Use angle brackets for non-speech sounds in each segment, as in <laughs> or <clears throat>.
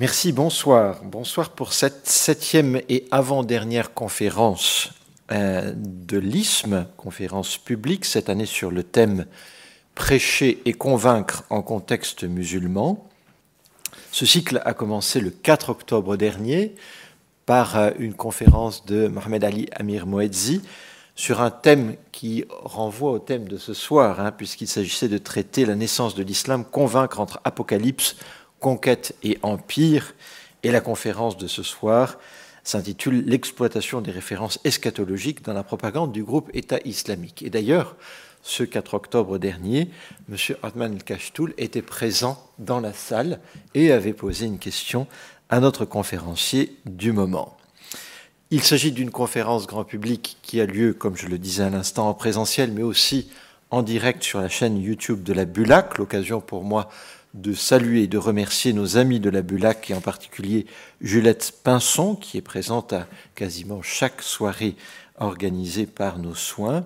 Merci, bonsoir. Bonsoir pour cette septième et avant-dernière conférence euh, de l'ISM, conférence publique, cette année sur le thème Prêcher et convaincre en contexte musulman. Ce cycle a commencé le 4 octobre dernier par euh, une conférence de Mohamed Ali Amir Moedzi sur un thème qui renvoie au thème de ce soir, hein, puisqu'il s'agissait de traiter la naissance de l'islam, convaincre entre apocalypse, conquête et empire. Et la conférence de ce soir s'intitule L'exploitation des références eschatologiques dans la propagande du groupe État islamique. Et d'ailleurs, ce 4 octobre dernier, M. Hartmann El-Kashtoul était présent dans la salle et avait posé une question à notre conférencier du moment. Il s'agit d'une conférence grand public qui a lieu, comme je le disais à l'instant, en présentiel, mais aussi en direct sur la chaîne YouTube de la Bulac, l'occasion pour moi de saluer et de remercier nos amis de la Bulac et en particulier Juliette Pinson qui est présente à quasiment chaque soirée organisée par nos soins.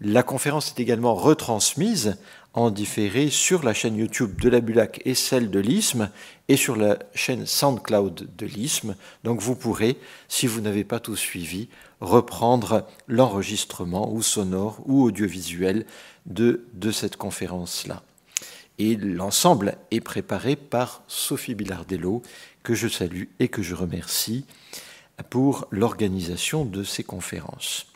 La conférence est également retransmise en différé sur la chaîne YouTube de la Bulac et celle de l'ISM et sur la chaîne SoundCloud de l'ISM. Donc vous pourrez, si vous n'avez pas tout suivi, reprendre l'enregistrement ou sonore ou audiovisuel de, de cette conférence-là. Et l'ensemble est préparé par Sophie Bilardello, que je salue et que je remercie pour l'organisation de ces conférences.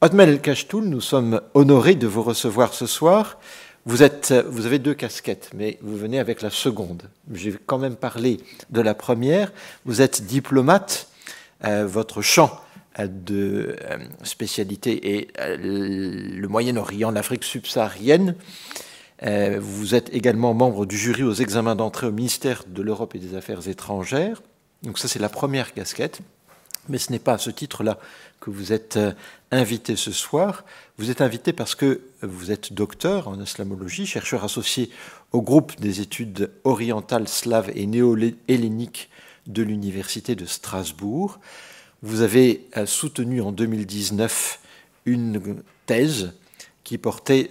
Otmel Kachtoul, nous sommes honorés de vous recevoir ce soir. Vous, êtes, vous avez deux casquettes, mais vous venez avec la seconde. J'ai quand même parlé de la première. Vous êtes diplomate. Euh, votre champ de euh, spécialité est euh, le Moyen-Orient, l'Afrique subsaharienne. Euh, vous êtes également membre du jury aux examens d'entrée au ministère de l'Europe et des Affaires étrangères. Donc ça, c'est la première casquette. Mais ce n'est pas à ce titre-là que vous êtes euh, invité ce soir. Vous êtes invité parce que vous êtes docteur en islamologie, chercheur associé au groupe des études orientales, slaves et néo-helléniques de l'Université de Strasbourg. Vous avez euh, soutenu en 2019 une thèse qui portait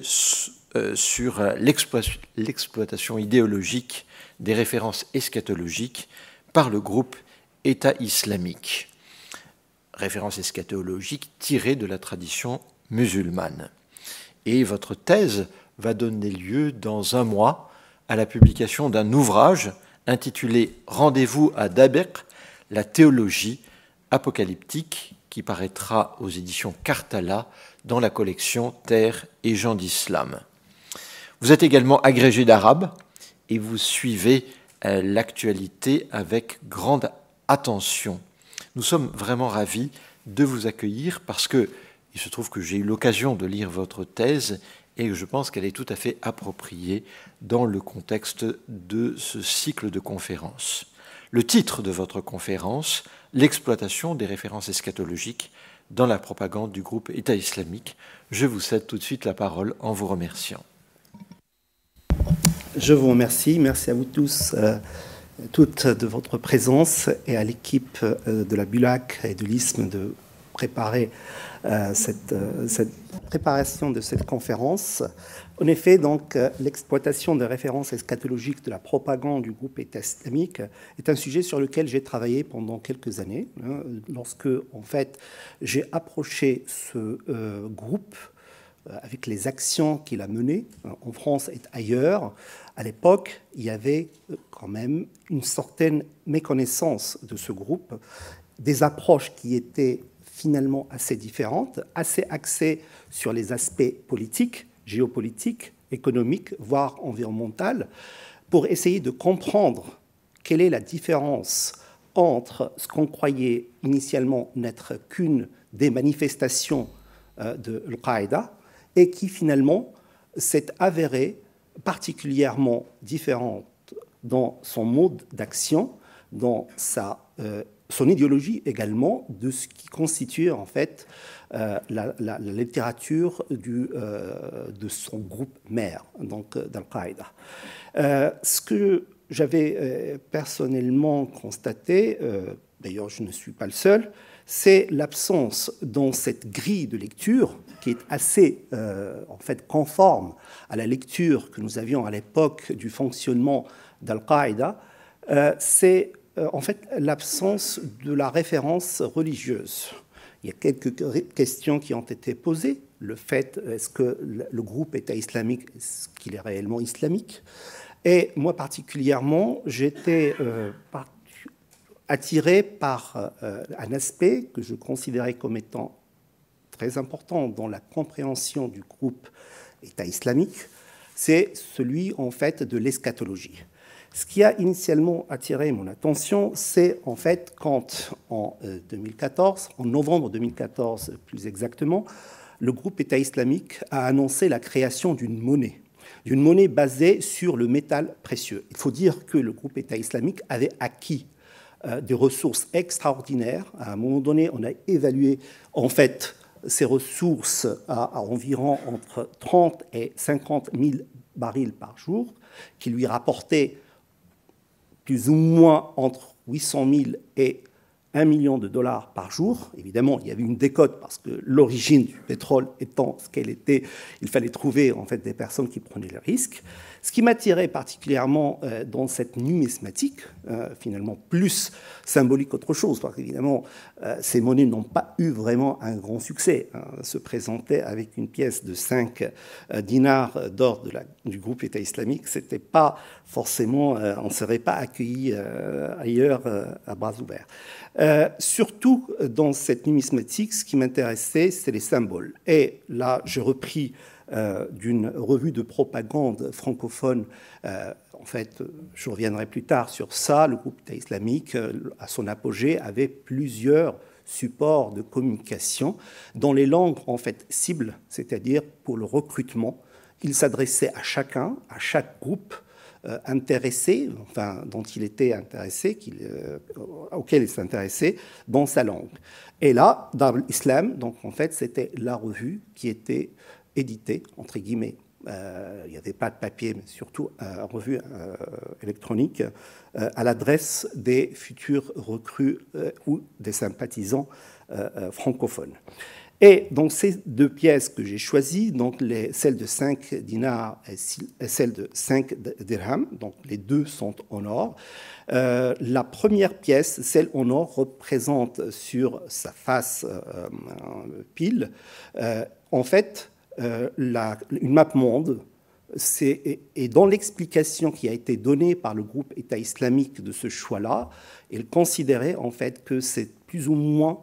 sur euh, l'exploitation idéologique des références eschatologiques par le groupe État islamique. Référence eschatologique tirée de la tradition musulmane. Et votre thèse va donner lieu dans un mois à la publication d'un ouvrage intitulé Rendez-vous à Dabeq, la théologie apocalyptique, qui paraîtra aux éditions Cartala dans la collection Terre et gens d'islam. Vous êtes également agrégé d'arabe et vous suivez euh, l'actualité avec grande attention. Nous sommes vraiment ravis de vous accueillir parce que il se trouve que j'ai eu l'occasion de lire votre thèse et je pense qu'elle est tout à fait appropriée dans le contexte de ce cycle de conférences. Le titre de votre conférence, L'exploitation des références eschatologiques dans la propagande du groupe État islamique. Je vous cède tout de suite la parole en vous remerciant. Je vous remercie. Merci à vous tous, euh, toutes, de votre présence et à l'équipe euh, de la BULAC et de l'ISM de préparer euh, cette, préparation de cette conférence. En effet, donc, l'exploitation des références eschatologiques de la propagande du groupe État islamique est un sujet sur lequel j'ai travaillé pendant quelques années. Hein, lorsque, en fait, j'ai approché ce groupe avec les actions qu'il a menées en France et ailleurs, à l'époque, il y avait euh, quand même une certaine méconnaissance de ce groupe, des approches qui étaient finalement assez différentes, assez axées sur les aspects politiques, géopolitiques, économiques, voire environnementaux, pour essayer de comprendre quelle est la différence entre ce qu'on croyait initialement n'être qu'une des manifestations euh, de Al-Qaïda et qui finalement s'est avéré particulièrement différente dans son mode d'action, dans sa, euh, son idéologie également, de ce qui constitue en fait euh, la, littérature du, euh, de son groupe mère, donc d'Al-Qaïda. ce que j'avais personnellement constaté, d'ailleurs je ne suis pas le seul, c'est l'absence dans cette grille de lecture qui est assez euh, en fait conforme à la lecture que nous avions à l'époque du fonctionnement d'Al-Qaïda, euh, c'est en fait l'absence de la référence religieuse. Il y a quelques questions qui ont été posées. Le fait, est-ce que le groupe État islamique, est-ce qu'il est réellement islamique? Et moi particulièrement, j'étais euh, attiré par euh, un aspect que je considérais comme étant très important dans la compréhension du groupe État islamique, c'est celui en fait de l'eschatologie. Ce qui a initialement attiré mon attention, c'est en fait quand en 2014, euh, en novembre 2014 plus exactement, le groupe État islamique a annoncé la création d'une monnaie, d'une monnaie basée sur le métal précieux. Il faut dire que le groupe État islamique avait acquis euh, des ressources extraordinaires. À un moment donné, on a évalué en fait ces ressources à, environ entre 30 et 50 000 barils par jour, qui lui rapportaient plus ou moins entre 800 000 et 1 million de dollars par jour. Évidemment, il y avait une décote parce que l'origine du pétrole étant ce qu'elle était, il fallait trouver en fait des personnes qui prenaient le risque. Ce qui m'attirait particulièrement euh, dans cette numismatique, euh, finalement plus symbolique qu'autre chose, parce qu'évidemment, euh, ces monnaies n'ont pas eu vraiment un grand succès. Hein, se présenter avec une pièce de 5 dinars d'or du groupe État islamique, c'était pas forcément, on ne serait pas accueilli ailleurs à bras ouverts. surtout dans cette numismatique, ce qui m'intéressait, c'est les symboles. Et là, j'ai repris d'une revue de propagande francophone. Euh, en fait, je reviendrai plus tard sur ça. Le groupe islamique, euh, à son apogée, avait plusieurs supports de communication dans les langues en fait cibles, c'est-à-dire pour le recrutement. Il s'adressait à chacun, à chaque groupe intéressé, enfin dont il était intéressé, auquel il s'intéressait dans sa langue. Et là, dans l'islam, donc en fait, c'était la revue qui était édité, entre guillemets. Euh, il n'y avait pas de papier, mais surtout euh, revue euh, électronique, à l'adresse des futurs recrues ou des sympathisants francophones. Et donc ces deux pièces que j'ai choisies, donc les, celle de 5 dinars et celle de 5 dirhams, donc les deux sont en or. la première pièce, celle en or, représente sur sa face pile, en fait, euh, une map monde. Et dans l'explication qui a été donnée par le groupe État islamique de ce choix-là, il considérait en fait que c'est plus ou moins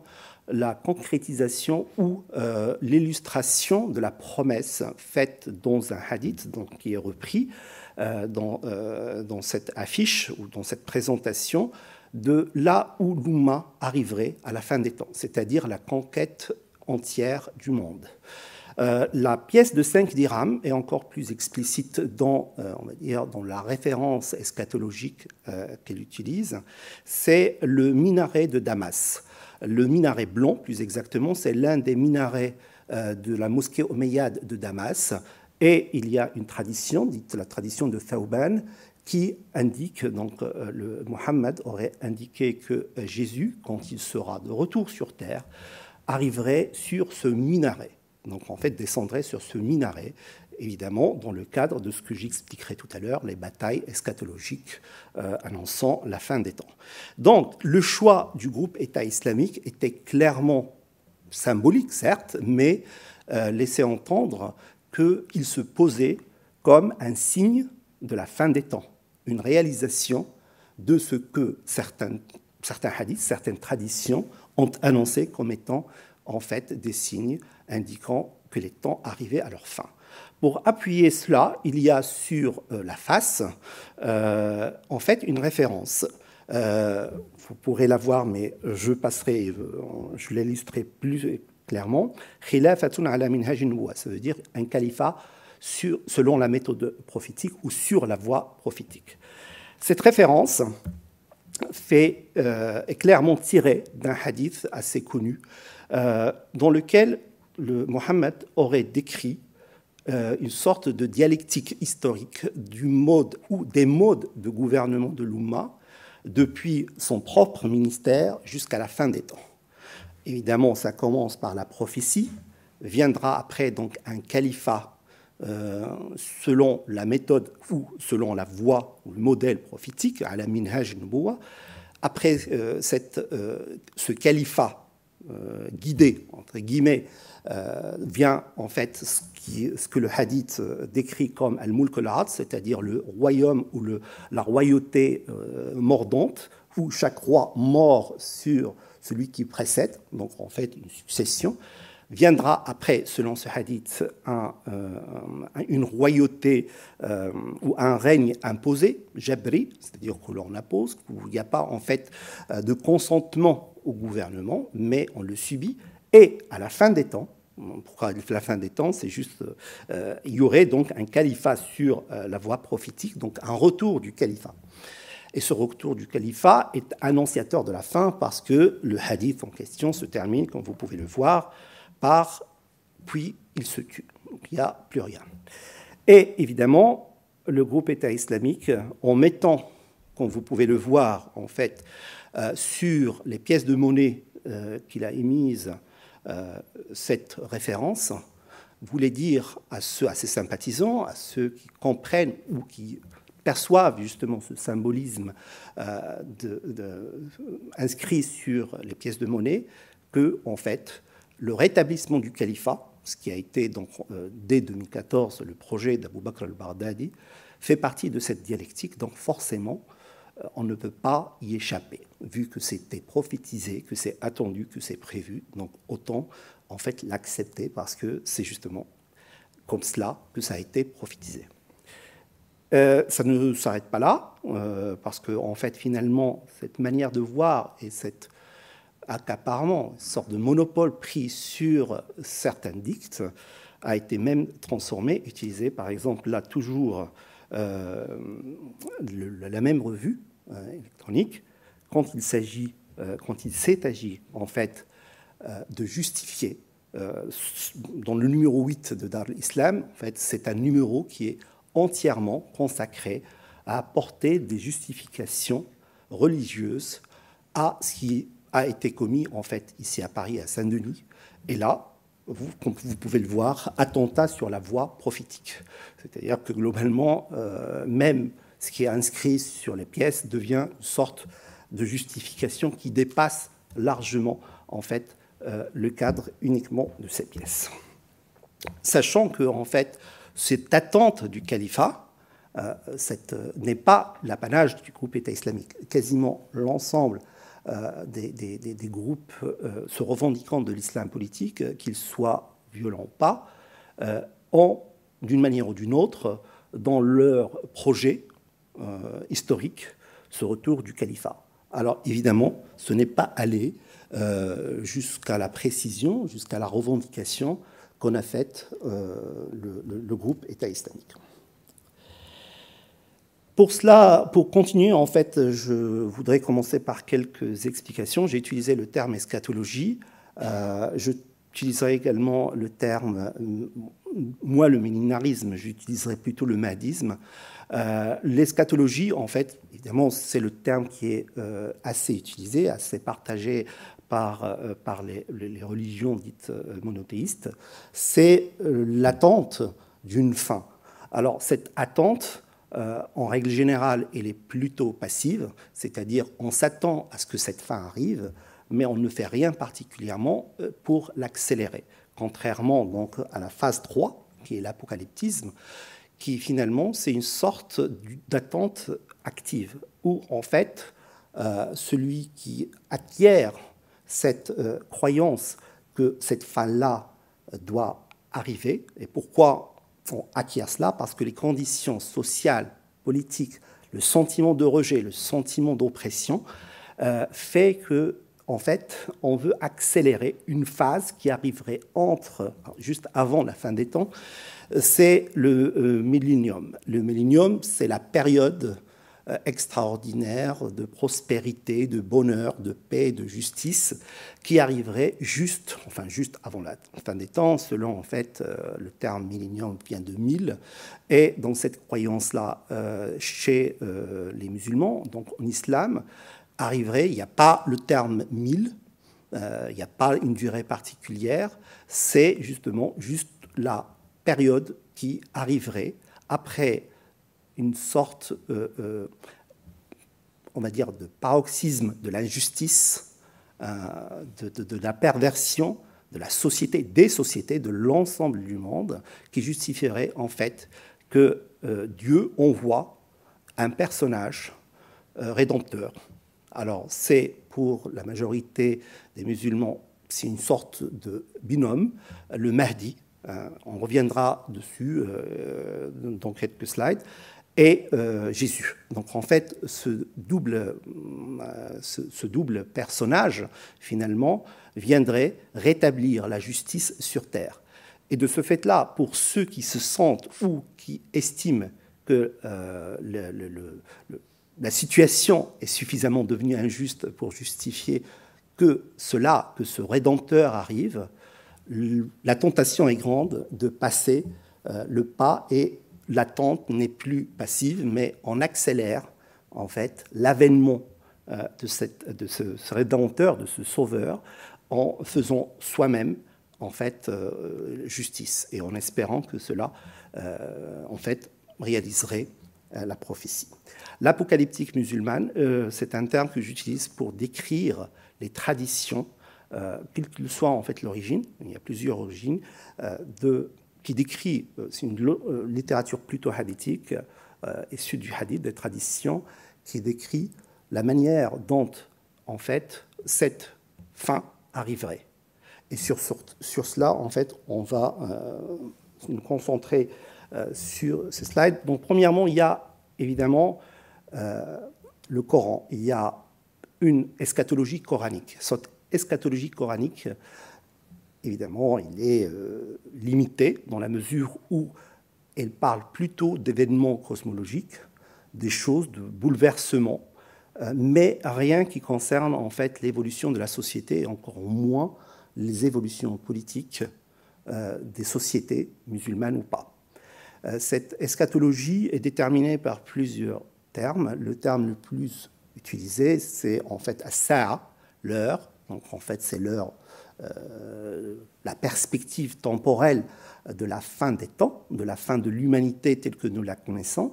la concrétisation ou euh, l'illustration de la promesse faite dans un hadith donc, qui est repris euh, dans, dans, cette affiche ou dans cette présentation de là où l'Oumma arriverait à la fin des temps, c'est-à-dire la conquête entière du monde. Euh, la pièce de 5 dirhams est encore plus explicite dans, euh, la référence eschatologique euh, qu'elle utilise. C'est le minaret de Damas. Le minaret blanc, plus exactement, c'est l'un des minarets de la mosquée omeyyade de Damas. Et il y a une tradition, dite la tradition de Thauban, qui indique, donc le Mohammed aurait indiqué que Jésus, quand il sera de retour sur terre, arriverait sur ce minaret donc en fait descendrait sur ce minaret, évidemment dans le cadre de ce que j'expliquerai tout à l'heure, les batailles eschatologiques euh, annonçant la fin des temps. Donc le choix du groupe État islamique était clairement symbolique, certes, mais euh, laissait entendre qu'il se posait comme un signe de la fin des temps, une réalisation de ce que certains, certains hadiths, certaines traditions ont annoncé comme étant en fait des signes indiquant que les temps arrivaient à leur fin. Pour appuyer cela, il y a sur euh, la face, euh, en fait, une référence. Euh, vous pourrez la voir, mais je passerai, je l'illustrerai plus clairement. Khilafatun ala Ça veut dire un califat sur, selon la méthode prophétique ou sur la voie prophétique. Cette référence est clairement tirée d'un hadith assez connu, dans lequel le Mohammed aurait décrit euh, une sorte de dialectique historique du mode ou des modes de gouvernement de l'Oumma depuis son propre ministère jusqu'à la fin des temps. Évidemment, ça commence par la prophétie, viendra après donc un califat euh, selon la méthode ou selon la voie ou le modèle prophétique, à la minhaj nubuwa. après cette, ce califat guidé, entre guillemets, vient en fait ce, que le hadith décrit comme al-mulk al c'est-à-dire le royaume ou la royauté mordante, où chaque roi mord sur celui qui précède, donc en fait une succession. Viendra après, selon ce hadith, euh, une royauté euh, ou un règne imposé, jabri, c'est-à-dire que l'on impose, où il n'y a pas en fait euh, de consentement au gouvernement, mais on le subit. Et à la fin des temps, pourquoi la fin des temps C'est juste, il y aurait donc un califat sur la voie prophétique, donc un retour du califat. Et ce retour du califat est annonciateur de la fin parce que le hadith en question se termine, comme vous pouvez le voir, par puis il se tue. Donc il n'y a plus rien. Et évidemment, le groupe État islamique, en mettant, comme vous pouvez le voir en fait, euh, sur les pièces de monnaie euh, qu'il a émises euh, cette référence, voulait dire à, ceux, à ses sympathisants, à ceux qui comprennent ou qui perçoivent justement ce symbolisme inscrit sur les pièces de monnaie, que en fait le rétablissement du califat, ce qui a été donc, euh, dès 2014 le projet d'Abu Bakr al-Baghdadi, fait partie de cette dialectique, donc forcément, euh, on ne peut pas y échapper, vu que c'était prophétisé, que c'est attendu, que c'est prévu, donc autant en fait l'accepter parce que c'est justement comme cela que ça a été prophétisé. Euh, ça ne s'arrête pas là, parce que en fait finalement cette manière de voir et cette accaparement, une sorte de monopole pris sur certains dicts, a été même transformé, utilisé par exemple là toujours euh, la même revue euh, électronique, quand il s'agit, euh, quand il s'est agi en fait de justifier dans le numéro 8 de Dar al-Islam, en fait, c'est un numéro qui est entièrement consacré à apporter des justifications religieuses à ce qui a été commis en fait ici à Paris, à Saint-Denis. Et là, vous, vous, pouvez le voir, attentat sur la voie prophétique. C'est-à-dire que globalement, euh, même ce qui est inscrit sur les pièces devient une sorte de justification qui dépasse largement en fait euh, le cadre uniquement de ces pièces. Sachant que en fait cette attente du califat euh, n'est pas l'apanage du groupe État islamique. Quasiment l'ensemble euh, des, groupes euh, se revendiquant de l'islam politique, euh, qu'ils soient violents ou pas, ont, d'une manière ou d'une autre, dans leur projet historique, ce retour du califat. Alors évidemment, ce n'est pas aller jusqu'à la précision, jusqu'à la revendication qu'on a faite le groupe État islamique. Pour cela, pour continuer, en fait, je voudrais commencer par quelques explications. J'ai utilisé le terme eschatologie. Euh, J'utiliserai également le terme, moi, le millénarisme, j'utiliserai plutôt le mahdisme. Euh, L'eschatologie, en fait, évidemment, c'est le terme qui est euh, assez utilisé, assez partagé par, euh, par les, religions dites euh, monothéistes. C'est l'attente d'une fin. Alors, cette attente, euh, en règle générale, elle est plutôt passive, c'est-à-dire on s'attend à ce que cette fin arrive, mais on ne fait rien particulièrement euh, pour l'accélérer. Contrairement donc à la phase 3, qui est l'apocalyptisme, qui finalement c'est une sorte d'attente active, où en fait euh, celui qui acquiert cette croyance que cette fin-là doit arriver, et pourquoi on acquiert cela parce que les conditions sociales, politiques, le sentiment de rejet, le sentiment d'oppression, euh, fait que, en fait, on veut accélérer une phase qui arriverait entre, juste avant la fin des temps, c'est le euh, millénium. Le millénium, c'est la période extraordinaire de prospérité, de bonheur, de paix, de justice qui arriverait juste, enfin juste avant la fin des temps, selon en fait euh, le terme millénium vient de mille, et dans cette croyance-là, euh, chez les musulmans, donc en islam, arriverait, il n'y a pas le terme mille, il n'y a pas une durée particulière, c'est justement juste la période qui arriverait après une sorte, euh, euh, on va dire, de paroxysme de l'injustice, de, de, la perversion de la société, des sociétés, de l'ensemble du monde, qui justifierait en fait que Dieu envoie un personnage rédempteur. Alors c'est pour la majorité des musulmans, c'est une sorte de binôme, le Mahdi, euh, on reviendra dessus euh, dans quelques slides, et euh, Jésus. Donc en fait, ce double, ce, double personnage, finalement, viendrait rétablir la justice sur Terre. Et de ce fait-là, pour ceux qui se sentent ou qui estiment que la situation est suffisamment devenue injuste pour justifier que cela, que ce rédempteur arrive, la tentation est grande de passer euh, le pas et l'attente n'est plus passive, mais on accélère en fait l'avènement euh, de, ce, rédempteur, de ce sauveur, en faisant soi-même en fait euh, justice et en espérant que cela en fait réaliserait la prophétie. L'apocalyptique musulmane, c'est un terme que j'utilise pour décrire les traditions euh, quelle que soit en fait l'origine, il y a plusieurs origines, euh, de, qui décrit, euh, c'est une littérature plutôt hadithique, issue du hadith, des traditions, qui décrit la manière dont en fait cette fin arriverait. Et sur, sur, cela, en fait, on va nous concentrer sur ces slides. Donc, premièrement, il y a évidemment le Coran. Il y a une eschatologie coranique eschatologie coranique, évidemment, il est euh, limité dans la mesure où elle parle plutôt d'événements cosmologiques, des choses, de bouleversements, euh, mais rien qui concerne en fait l'évolution de la société, et encore moins les évolutions politiques euh, des sociétés musulmanes ou pas. cette eschatologie est déterminée par plusieurs termes. Le terme le plus utilisé, c'est en fait Asa, l'heure, donc en fait, c'est l'heure, euh, la perspective temporelle de la fin des temps, de la fin de l'humanité telle que nous la connaissons.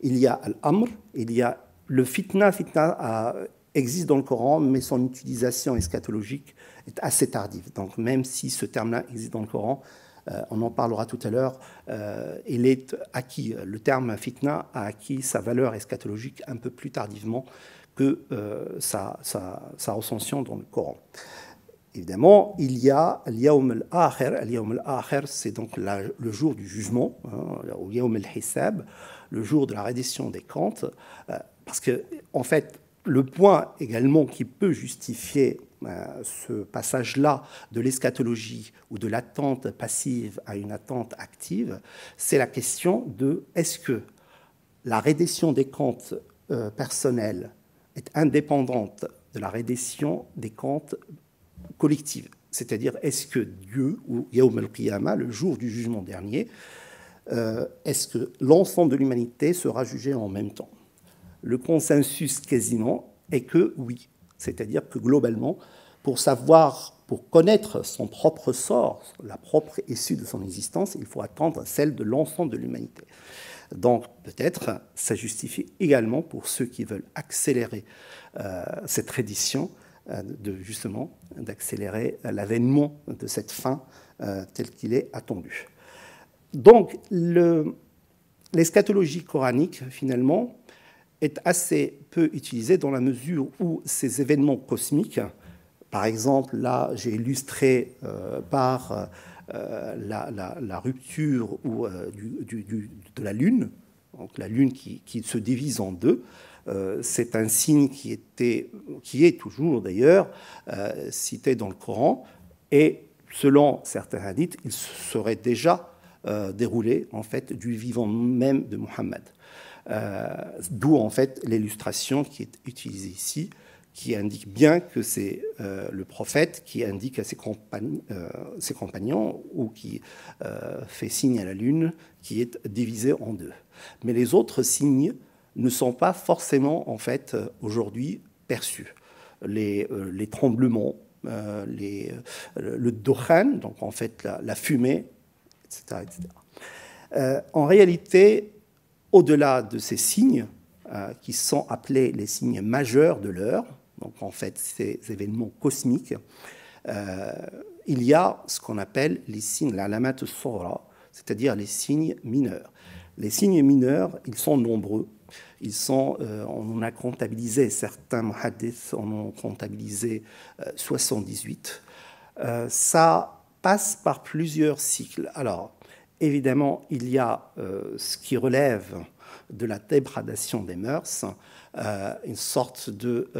Il y a Al-Amr, il y a le fitna. Fitna existe dans le Coran, mais son utilisation eschatologique est assez tardive. Donc même si ce terme-là existe dans le Coran, euh, on en parlera tout à l'heure, euh, il est acquis, le terme fitna a acquis sa valeur eschatologique un peu plus tardivement que euh, sa, recension dans le Coran. Évidemment, il y a c'est donc le jour du jugement, hein, ou le jour de la reddition des comptes. Euh, parce que, en fait, le point également qui peut justifier euh, ce passage-là de l'eschatologie ou de l'attente passive à une attente active, c'est la question de est-ce que la reddition des comptes personnels est indépendante de la reddition des comptes collectifs. C'est-à-dire, est-ce que Dieu, ou Yaoum al-Qiyamah, le jour du jugement dernier, euh, est-ce que l'ensemble de l'humanité sera jugé en même temps? Le consensus quasiment est que oui. C'est-à-dire que globalement, pour savoir, pour connaître son propre sort, la propre issue de son existence, il faut attendre celle de l'ensemble de l'humanité. Donc peut-être ça justifie également pour ceux qui veulent accélérer euh, cette tradition, euh, de, justement d'accélérer l'avènement de cette fin euh, telle qu'il est attendu. Donc l'eschatologie coranique, finalement, est assez peu utilisée dans la mesure où ces événements cosmiques, par exemple, là j'ai illustré par euh, la, rupture euh, de la Lune, donc la Lune qui, se divise en deux, euh, c'est un signe qui, était, qui est toujours d'ailleurs cité dans le Coran, et selon certains hadiths, il serait déjà déroulé en fait du vivant même de Mohammed. D'où en fait l'illustration qui est utilisée ici qui indique bien que c'est euh, le prophète qui indique à ses, euh, compagnons ou qui euh, fait signe à la lune qui est divisée en deux. Mais les autres signes ne sont pas forcément en fait aujourd'hui perçus. Les, les tremblements, les, le dokhan, donc en fait la, fumée, etc. etc. en réalité, au-delà de ces signes, qui sont appelés les signes majeurs de l'heure, donc en fait ces événements cosmiques, il y a ce qu'on appelle les signes, la lamate sora, c'est-à-dire les signes mineurs. Les signes mineurs, ils sont nombreux. Ils sont, euh, on a comptabilisé, certains muhaddiths en ont comptabilisé 78. Euh, euh, ça passe par plusieurs cycles. Alors, évidemment, il y a ce qui relève de la dégradation des mœurs, une sorte de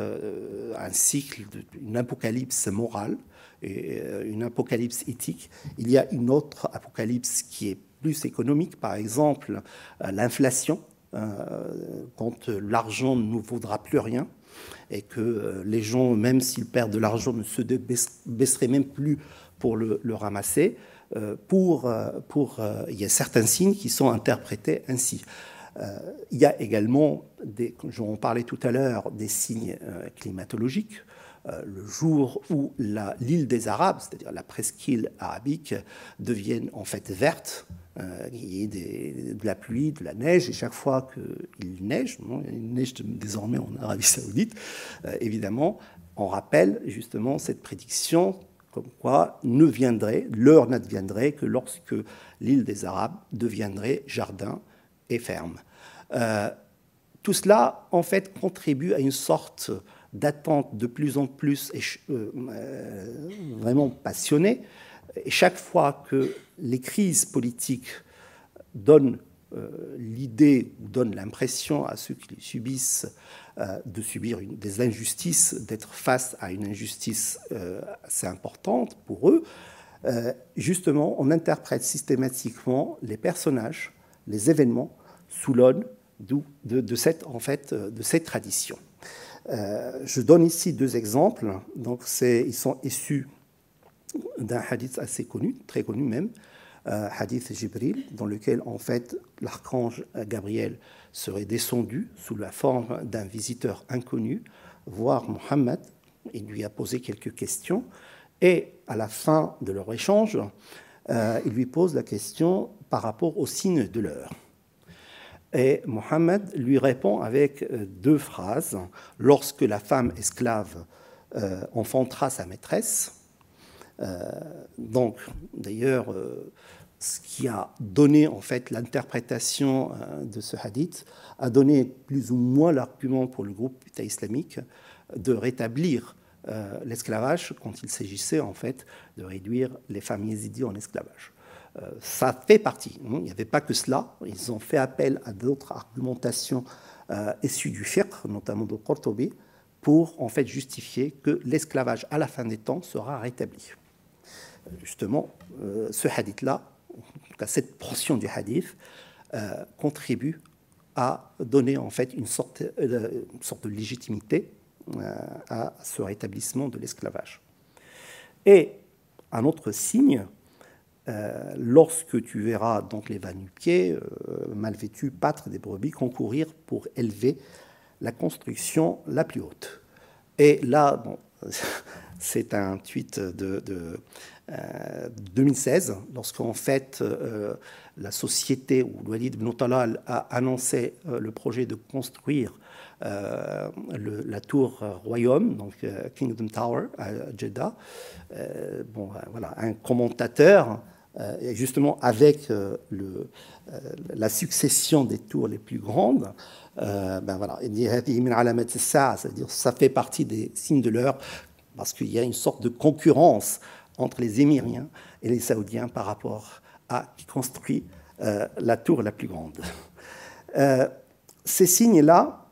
un cycle, une apocalypse morale et une apocalypse éthique. Il y a une autre apocalypse qui est plus économique, par exemple l'inflation, euh, quand l'argent ne nous vaudra plus rien et que euh, les gens, même s'ils perdent de l'argent, ne se baisseraient même plus pour le, ramasser. Euh, pour, pour, il y a certains signes qui sont interprétés ainsi. il y a également, des, j'en parlais tout à l'heure, des signes climatologiques. le jour où l'île des Arabes, c'est-à-dire la presqu'île arabique, devienne en fait verte, euh, il y ait de la pluie, de la neige, et chaque fois qu'il neige, il neige désormais en Arabie Saoudite, euh, évidemment, on rappelle justement cette prédiction comme quoi ne viendrait, l'heure n'adviendrait que lorsque l'île des Arabes deviendrait jardin et ferme. Euh, tout cela, en fait, contribue à une sorte d'attente de plus en plus vraiment passionnée et chaque fois que les crises politiques donnent euh, l'idée ou donnent l'impression à ceux qui les subissent euh, de subir des injustices, d'être face à une injustice euh, assez importante pour eux, justement, on interprète systématiquement les personnages, les événements sous l'aune de, de, cette, de cette tradition. je donne ici deux exemples. Donc, ils sont issus d'un hadith assez connu, très connu même, euh, hadith Jibril, dans lequel en fait l'archange Gabriel serait descendu sous la forme d'un visiteur inconnu, voir Mohammed, il lui a posé quelques questions, et à la fin de leur échange, euh, il lui pose la question par rapport au signe de l'heure. Et Mohammed lui répond avec euh, deux phrases. Lorsque la femme esclave enfantera sa maîtresse, euh, donc, d'ailleurs, euh, ce qui a donné en fait l'interprétation euh, de ce hadith a donné plus ou moins l'argument pour le groupe État islamique de rétablir l'esclavage quand il s'agissait en fait de réduire les familles yézidis en esclavage. ça fait partie. Hein. Il n'y avait pas que cela. Ils ont fait appel à d'autres argumentations issues du fiqh, notamment de Qurtubi, pour en fait justifier que l'esclavage à la fin des temps sera rétabli justement, euh, ce hadith-là, cette portion du hadith, euh, contribue à donner en fait une sorte, euh, de légitimité à ce rétablissement de l'esclavage. Et un autre signe, lorsque tu verras donc les va-nu-pieds, mal vêtus, pâtres des brebis concourir pour élever la construction la plus haute. Et là, <laughs> c'est un tweet de, 2016, euh, lorsqu'en fait euh, la société ou Walid ibn Talal a annoncé euh, le projet de construire la tour royaume, donc Kingdom Tower à Jeddah. bon, voilà, un commentateur, justement avec la succession des tours les plus grandes, ben voilà, il dit c'est-à-dire ça fait partie des signes de l'heure parce qu'il y a une sorte de concurrence entre les Émiriens et les Saoudiens par rapport à qui construit euh, la tour la plus grande. Euh, ces signes-là,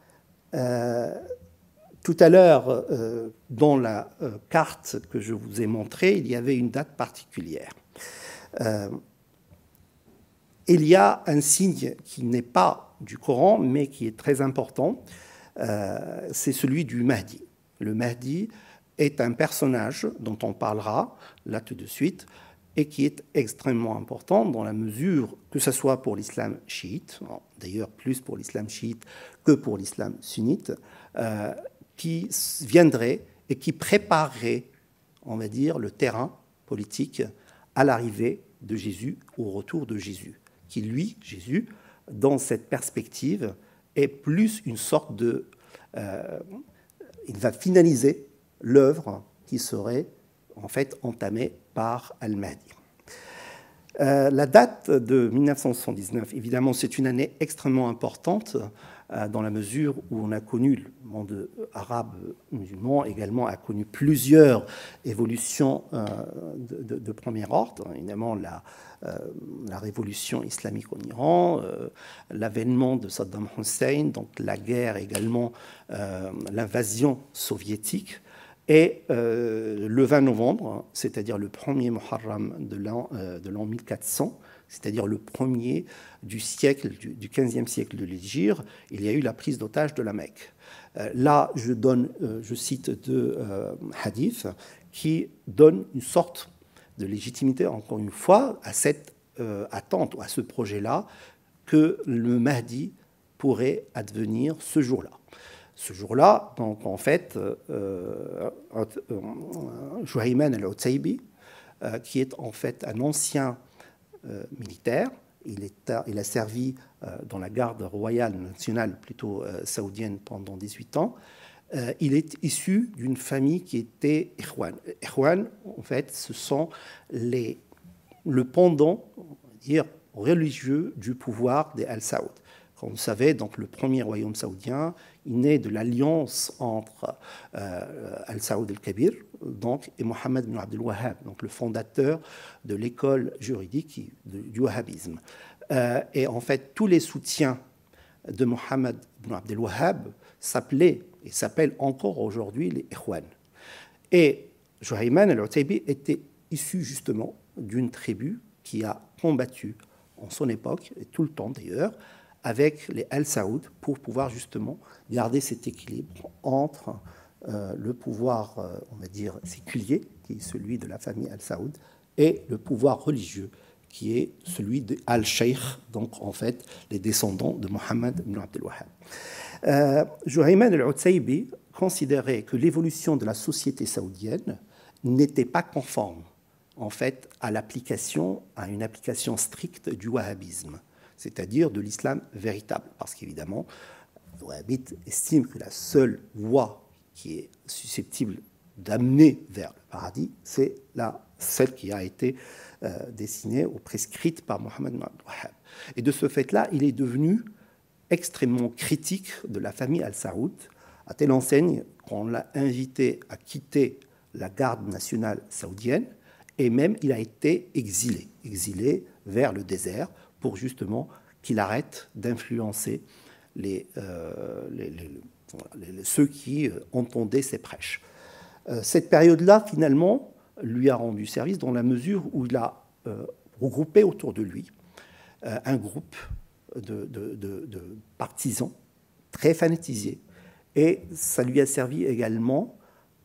euh, tout à l'heure, dans la carte que je vous ai montrée, il y avait une date particulière. il y a un signe qui n'est pas du Coran, mais qui est très important, c'est celui du Mahdi. Le Mahdi, est un personnage dont on parlera là tout de suite et qui est extrêmement important dans la mesure que ce soit pour l'islam chiite, d'ailleurs plus pour l'islam chiite que pour l'islam sunnite, euh, qui viendrait et qui préparerait, on va dire, le terrain politique à l'arrivée de Jésus, au retour de Jésus, qui lui, Jésus, dans cette perspective, est plus une sorte de... il va finaliser l'œuvre qui serait en fait entamée par Al-Mahdi. la date de 1979, évidemment, c'est une année extrêmement importante euh, dans la mesure où on a connu, le monde arabe musulman également a connu plusieurs évolutions euh, de, premier ordre. Évidemment, euh, la révolution islamique en Iran, l'avènement de Saddam Hussein, donc la guerre également, l'invasion soviétique. Et le 20 novembre, c'est-à-dire le premier Muharram de l'an 1400, c'est-à-dire le premier du siècle, du, XVe siècle de l'Égypte, il y a eu la prise d'otage de la Mecque. Euh, là, je, euh, je cite deux euh, hadiths qui donnent une sorte de légitimité, encore une fois, à cette attente ou à ce projet-là que le Mahdi pourrait advenir ce jour-là. Ce jour-là, donc en fait, euh, al-Utaybi, qui est en fait un ancien euh, militaire. Il, a servi euh, dans la garde royale nationale, plutôt euh, saoudienne, pendant 18 ans. il est issu d'une famille qui était Ikhwan. Ikhwan, en fait, ce sont les, le pendant dire, religieux du pouvoir des Al-Saoud. Comme vous savez, donc, le premier royaume saoudien, il naît de l'alliance entre Al-Saoud el-Kabir, donc, et Mohammed bin Abdel Wahhab, donc le fondateur de l'école juridique du wahhabisme. Euh, et en fait, tous les soutiens de Mohammed bin Abdel Wahhab s'appelaient et s'appellent encore aujourd'hui les Ikhwan. Et Juhayman al-Utaybi était issu justement d'une tribu qui a combattu en son époque, et tout le temps d'ailleurs, avec les Al-Saoud pour pouvoir justement garder cet équilibre entre euh, le pouvoir, euh, on va dire, séculier, qui est celui de la famille Al-Saoud, et le pouvoir religieux, qui est celui de Al-Sheikh, donc en fait les descendants de Mohammed ibn Abdel Wahhab. Euh, al-Utsaybi considérait que l'évolution de la société saoudienne n'était pas conforme en fait à l'application, à une application stricte du wahhabisme, c'est-à-dire de l'islam véritable, parce qu'évidemment, wahhabites estiment que la seule voie qui est susceptible d'amener vers le paradis, c'est la, celle qui a été euh, dessinée ou prescrite par Mohammed Wahhab. Et de ce fait-là, il est devenu extrêmement critique de la famille Al-Saoud, à telle enseigne qu'on l'a invité à quitter la garde nationale saoudienne, et même il a été exilé, exilé vers le désert pour justement qu'il arrête d'influencer les, euh, ceux qui euh, entendaient ses prêches. Euh, cette période-là, finalement, lui a rendu service dans la mesure où il a regroupé autour de lui un groupe de, partisans très fanatisés. Et ça lui a servi également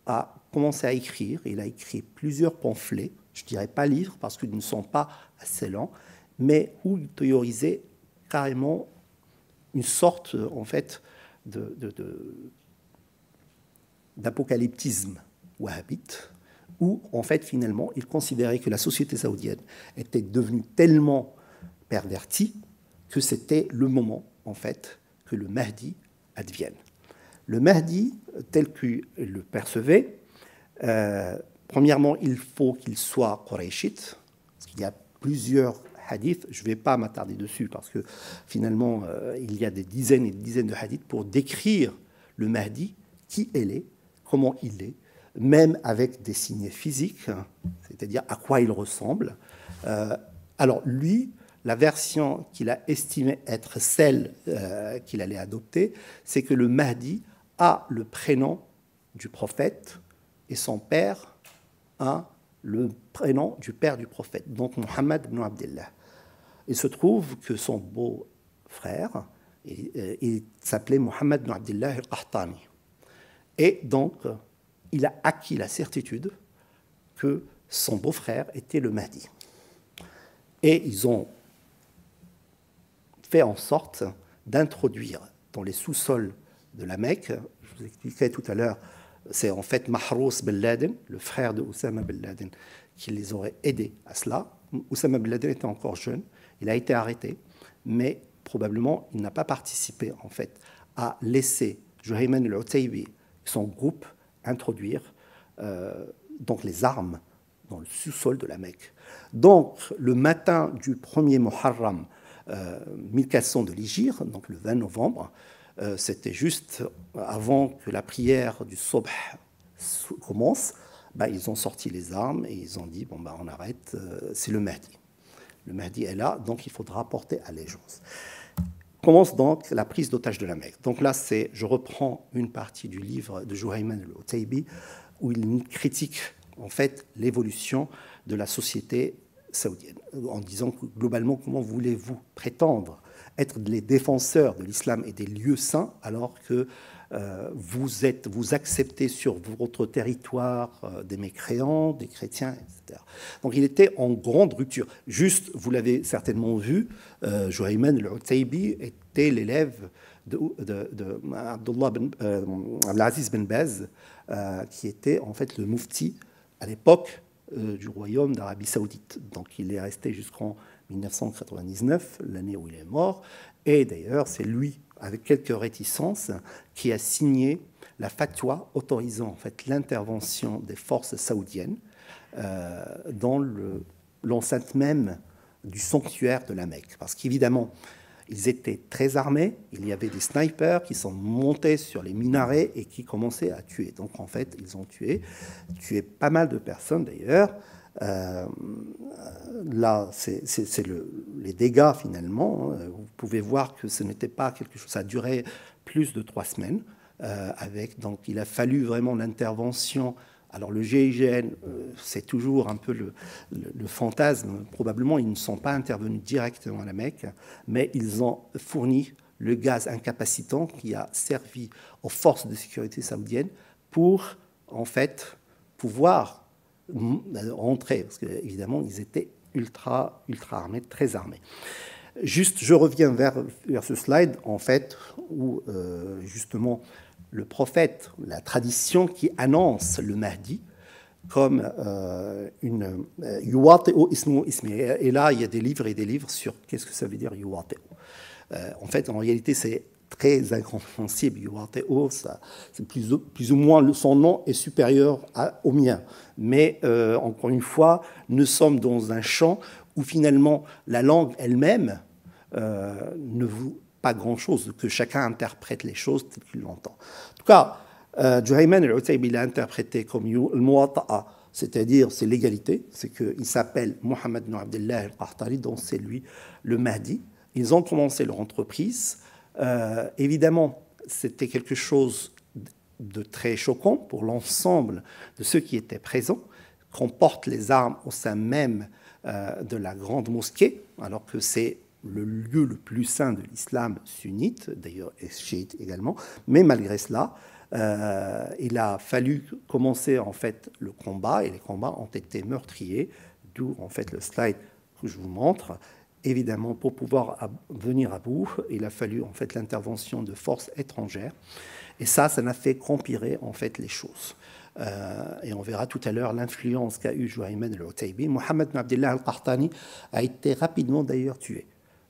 à commencer à écrire. Il a écrit plusieurs pamphlets, je ne dirais pas livres parce qu'ils ne sont pas assez lents, mais où il théorisait carrément une sorte, en fait, d'apocalyptisme wahhabite, où en fait finalement il considérait que la société saoudienne était devenue tellement pervertie que c'était le moment en fait que le Mahdi advienne. Le Mahdi, tel qu'il le percevait, euh, premièrement, il faut qu'il soit qurayshite, parce qu'il y a plusieurs hadiths. Je ne vais pas m'attarder dessus parce que finalement, euh, il y a des dizaines et des dizaines de hadiths pour décrire le Mahdi, qui il est, comment il est, même avec des signes physiques, c'est-à-dire à quoi il ressemble. Euh, alors lui, la version qu'il a estimée être celle euh, qu'il allait adopter, c'est que le Mahdi a le prénom du prophète et son père a le prénom du père du prophète, donc Muhammad ibn Abdullah. Il se trouve que son beau-frère, il, s'appelait ibn Abdullah al-Qahtani. Et donc, il a acquis la certitude que son beau-frère était le Mahdi. Et ils ont fait en sorte d'introduire dans les sous-sols de la Mecque, je vous expliquais tout à l'heure c'est en fait Mahrous Ben Laden, le frère de Oussama Ben Laden, qui les aurait aidés à cela. Oussama Ben Laden était encore jeune, il a été arrêté, mais probablement, il n'a pas participé en fait à laisser Juhayman al-Utaybi, son groupe, introduire euh, donc les armes dans le sous-sol de la Mecque. Donc, le matin du 1er Muharram 1400 euh, de l'Igir, le 20 novembre, euh, c'était juste avant que la prière du Sobh commence, bah, ils ont sorti les armes et ils ont dit bon, bah, on arrête, c'est le Mahdi. Le Mahdi est là, donc il faudra porter allégeance. Commence donc la prise d'otage de la Mecque. Donc là, c'est, je reprends une partie du livre de Juhayman al-Utaybi où il critique en fait l'évolution de la société saoudienne en disant que globalement comment voulez-vous prétendre être les défenseurs de l'islam et des lieux saints alors que vous, êtes, vous acceptez sur votre territoire euh, des mécréants, des chrétiens, etc. Donc il était en grande rupture. Juste, vous l'avez certainement vu, euh, Juhayman al-Utaybi était l'élève de, de, de Abdullah ben, euh, qui était en fait le mufti à l'époque du royaume d'Arabie saoudite. Donc il est resté jusqu'en 1999, l'année où il est mort. Et d'ailleurs, c'est lui avec quelques réticences, qui a signé la fatwa autorisant en fait l'intervention des forces saoudiennes euh, dans l'enceinte même du sanctuaire de la Mecque. Parce qu'évidemment, ils étaient très armés, il y avait des snipers qui sont montés sur les minarets et qui commençaient à tuer. Donc en fait, ils ont tué, tué pas mal de personnes d'ailleurs. Euh, là, c'est les dégâts finalement. Hein. Vous pouvez voir que ce n'était pas quelque chose. Ça a duré plus de trois semaines. Euh, donc, il a fallu vraiment l'intervention. Alors, le GIGN, euh, c'est toujours un peu le, le, fantasme. Probablement, ils ne sont pas intervenus directement à la Mecque, mais ils ont fourni le gaz incapacitant qui a servi aux forces de sécurité saoudiennes pour, en fait, pouvoir rentrer, parce qu'évidemment, ils étaient ultra, ultra armés, très armés. Juste, je reviens vers, vers ce slide, en fait, où euh, justement le prophète, la tradition qui annonce le Mahdi comme euh, une euh. Et là, il y a des livres et des livres sur qu'est-ce que ça veut dire yuwateo. en fait, en réalité, c'est très incompréhensible. C'est plus, plus, ou moins son nom est supérieur au mien. Mais euh, encore une fois, nous sommes dans un champ où finalement la langue elle-même euh, ne vaut pas grand-chose, que chacun interprète les choses tel qu'il l'entend. En tout cas, euh, Juhayman al-Utayb, il a interprété comme al-Muwata'a, c'est-à-dire c'est l'égalité, c'est qu'il s'appelle Mohamed ibn Abdullah al-Qahtari, donc c'est lui le Mahdi. Ils ont commencé leur entreprise. Euh, évidemment, c'était quelque chose de très choquant pour l'ensemble de ceux qui étaient présents, qu'on porte les armes au sein même euh, de la grande mosquée, alors que c'est le lieu le plus saint de l'islam sunnite, d'ailleurs et chiite également. Mais malgré cela, euh, il a fallu commencer en fait le combat et les combats ont été meurtriers, d'où en fait le slide que je vous montre. Évidemment, pour pouvoir venir à bout, il a fallu en fait l'intervention de forces étrangères. Et ça, ça n'a fait qu'empirer en fait les choses. Euh, et on verra tout à l'heure l'influence qu'a eu Juhayman al-Utaybi. Mohamed Abdullah al-Qahtani a été rapidement d'ailleurs tué.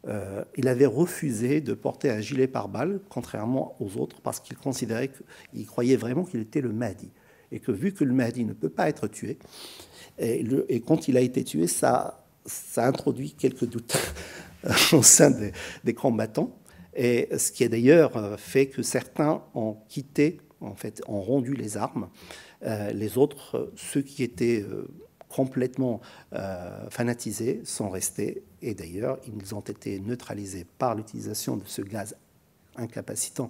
Euh, il avait refusé de porter un gilet pare-balles, contrairement aux autres, parce qu'il considérait qu'il croyait vraiment qu'il était le Mahdi. Et que vu que le Mahdi ne peut pas être tué, et, et quand il a été tué, ça ça introduit quelques doutes <laughs> au sein des, combattants. Et ce qui a d'ailleurs euh, fait que certains ont quitté, en fait, ont rendu les armes. Euh, les autres, euh, ceux qui étaient complètement fanatisés, sont restés. Et d'ailleurs, ils ont été neutralisés par l'utilisation de ce gaz incapacitant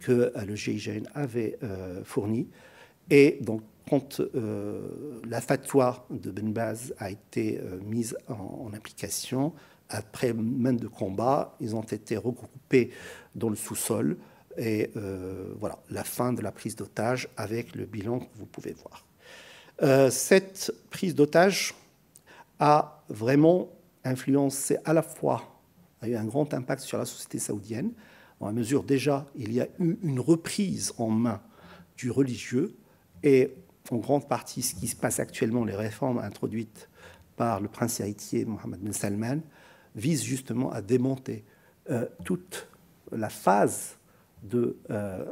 que le GIGN avait fourni. Et donc, quand euh, la fatwa de Ben Baz a été euh, mise en, application, après main de combat, ils ont été regroupés dans le sous-sol. Et euh, voilà, la fin de la prise d'otage avec le bilan que vous pouvez voir. cette prise d'otage a vraiment influencé à la fois, a eu un grand impact sur la société saoudienne, la mesure déjà, il y a eu une reprise en main du religieux et en grande partie ce qui se passe actuellement, les réformes introduites par le prince héritier Mohammed bin Salman, visent justement à démonter toute la phase de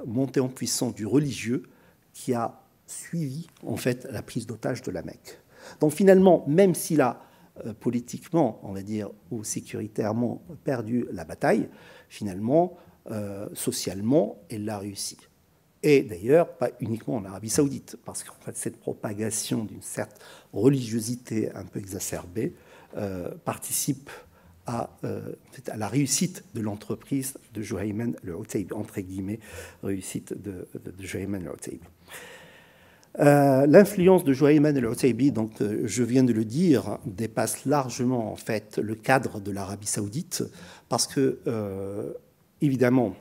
montée en puissance du religieux qui a suivi en fait la prise d'otage de la Mecque. Donc finalement, même s'il a politiquement, on va dire, ou sécuritairement perdu la bataille, finalement, socialement, il l'a réussi. Et d'ailleurs, pas uniquement en Arabie saoudite, parce qu'en fait, cette propagation d'une certaine religiosité un peu exacerbée euh, participe à, euh, à, la réussite de l'entreprise de Juhayman al-Utayb, entre guillemets, réussite de, de, de al-Utayb. Euh, l'influence de Juhayman al-Utaybi, donc je viens de le dire, dépasse largement en fait le cadre de l'Arabie saoudite, parce que évidemment,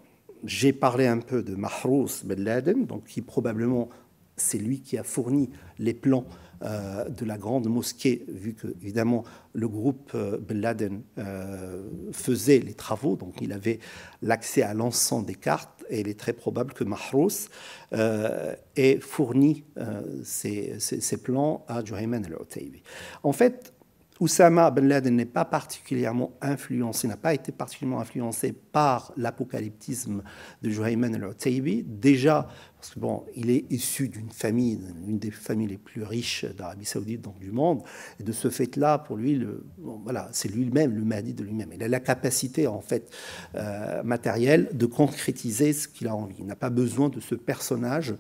j'ai parlé un peu de Mahrous Ben Laden, donc qui probablement c'est lui qui a fourni les plans euh, de la grande mosquée, vu que évidemment le groupe euh, Ben Laden euh, faisait les travaux, donc il avait l'accès à l'ensemble des cartes, et il est très probable que Mahrous ait fourni ces, ces, plans à Juhayman al-Utaybi. En fait, Oussama Ben Laden n'est pas particulièrement influencé, n'a pas été particulièrement influencé par l'apocalyptisme de Juhayman al-Utaybi. Déjà, parce que bon, il est issu d'une famille, l'une des familles les plus riches d'Arabie Saoudite, donc du monde, et de ce fait-là, pour lui, voilà, c'est lui-même, le Mahdi de lui-même. Il a la capacité, en fait, euh, matérielle de concrétiser ce qu'il a envie. Il n'a pas besoin de ce personnage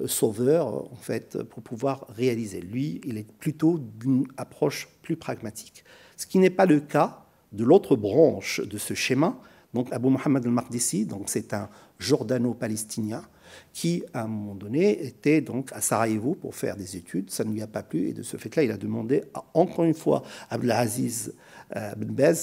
euh, sauveur, en fait, pour pouvoir réaliser. Lui, il est plutôt d'une approche plus pragmatique. Ce qui n'est pas le cas de l'autre branche de ce schéma. Donc, Abu Muhammad al-Maqdisi, donc c'est un jordano-palestinien qui, à un moment donné, était donc à Sarajevo pour faire des études. Ça ne lui a pas plu et de ce fait-là, il a demandé encore une fois à Abdelaziz euh, Ben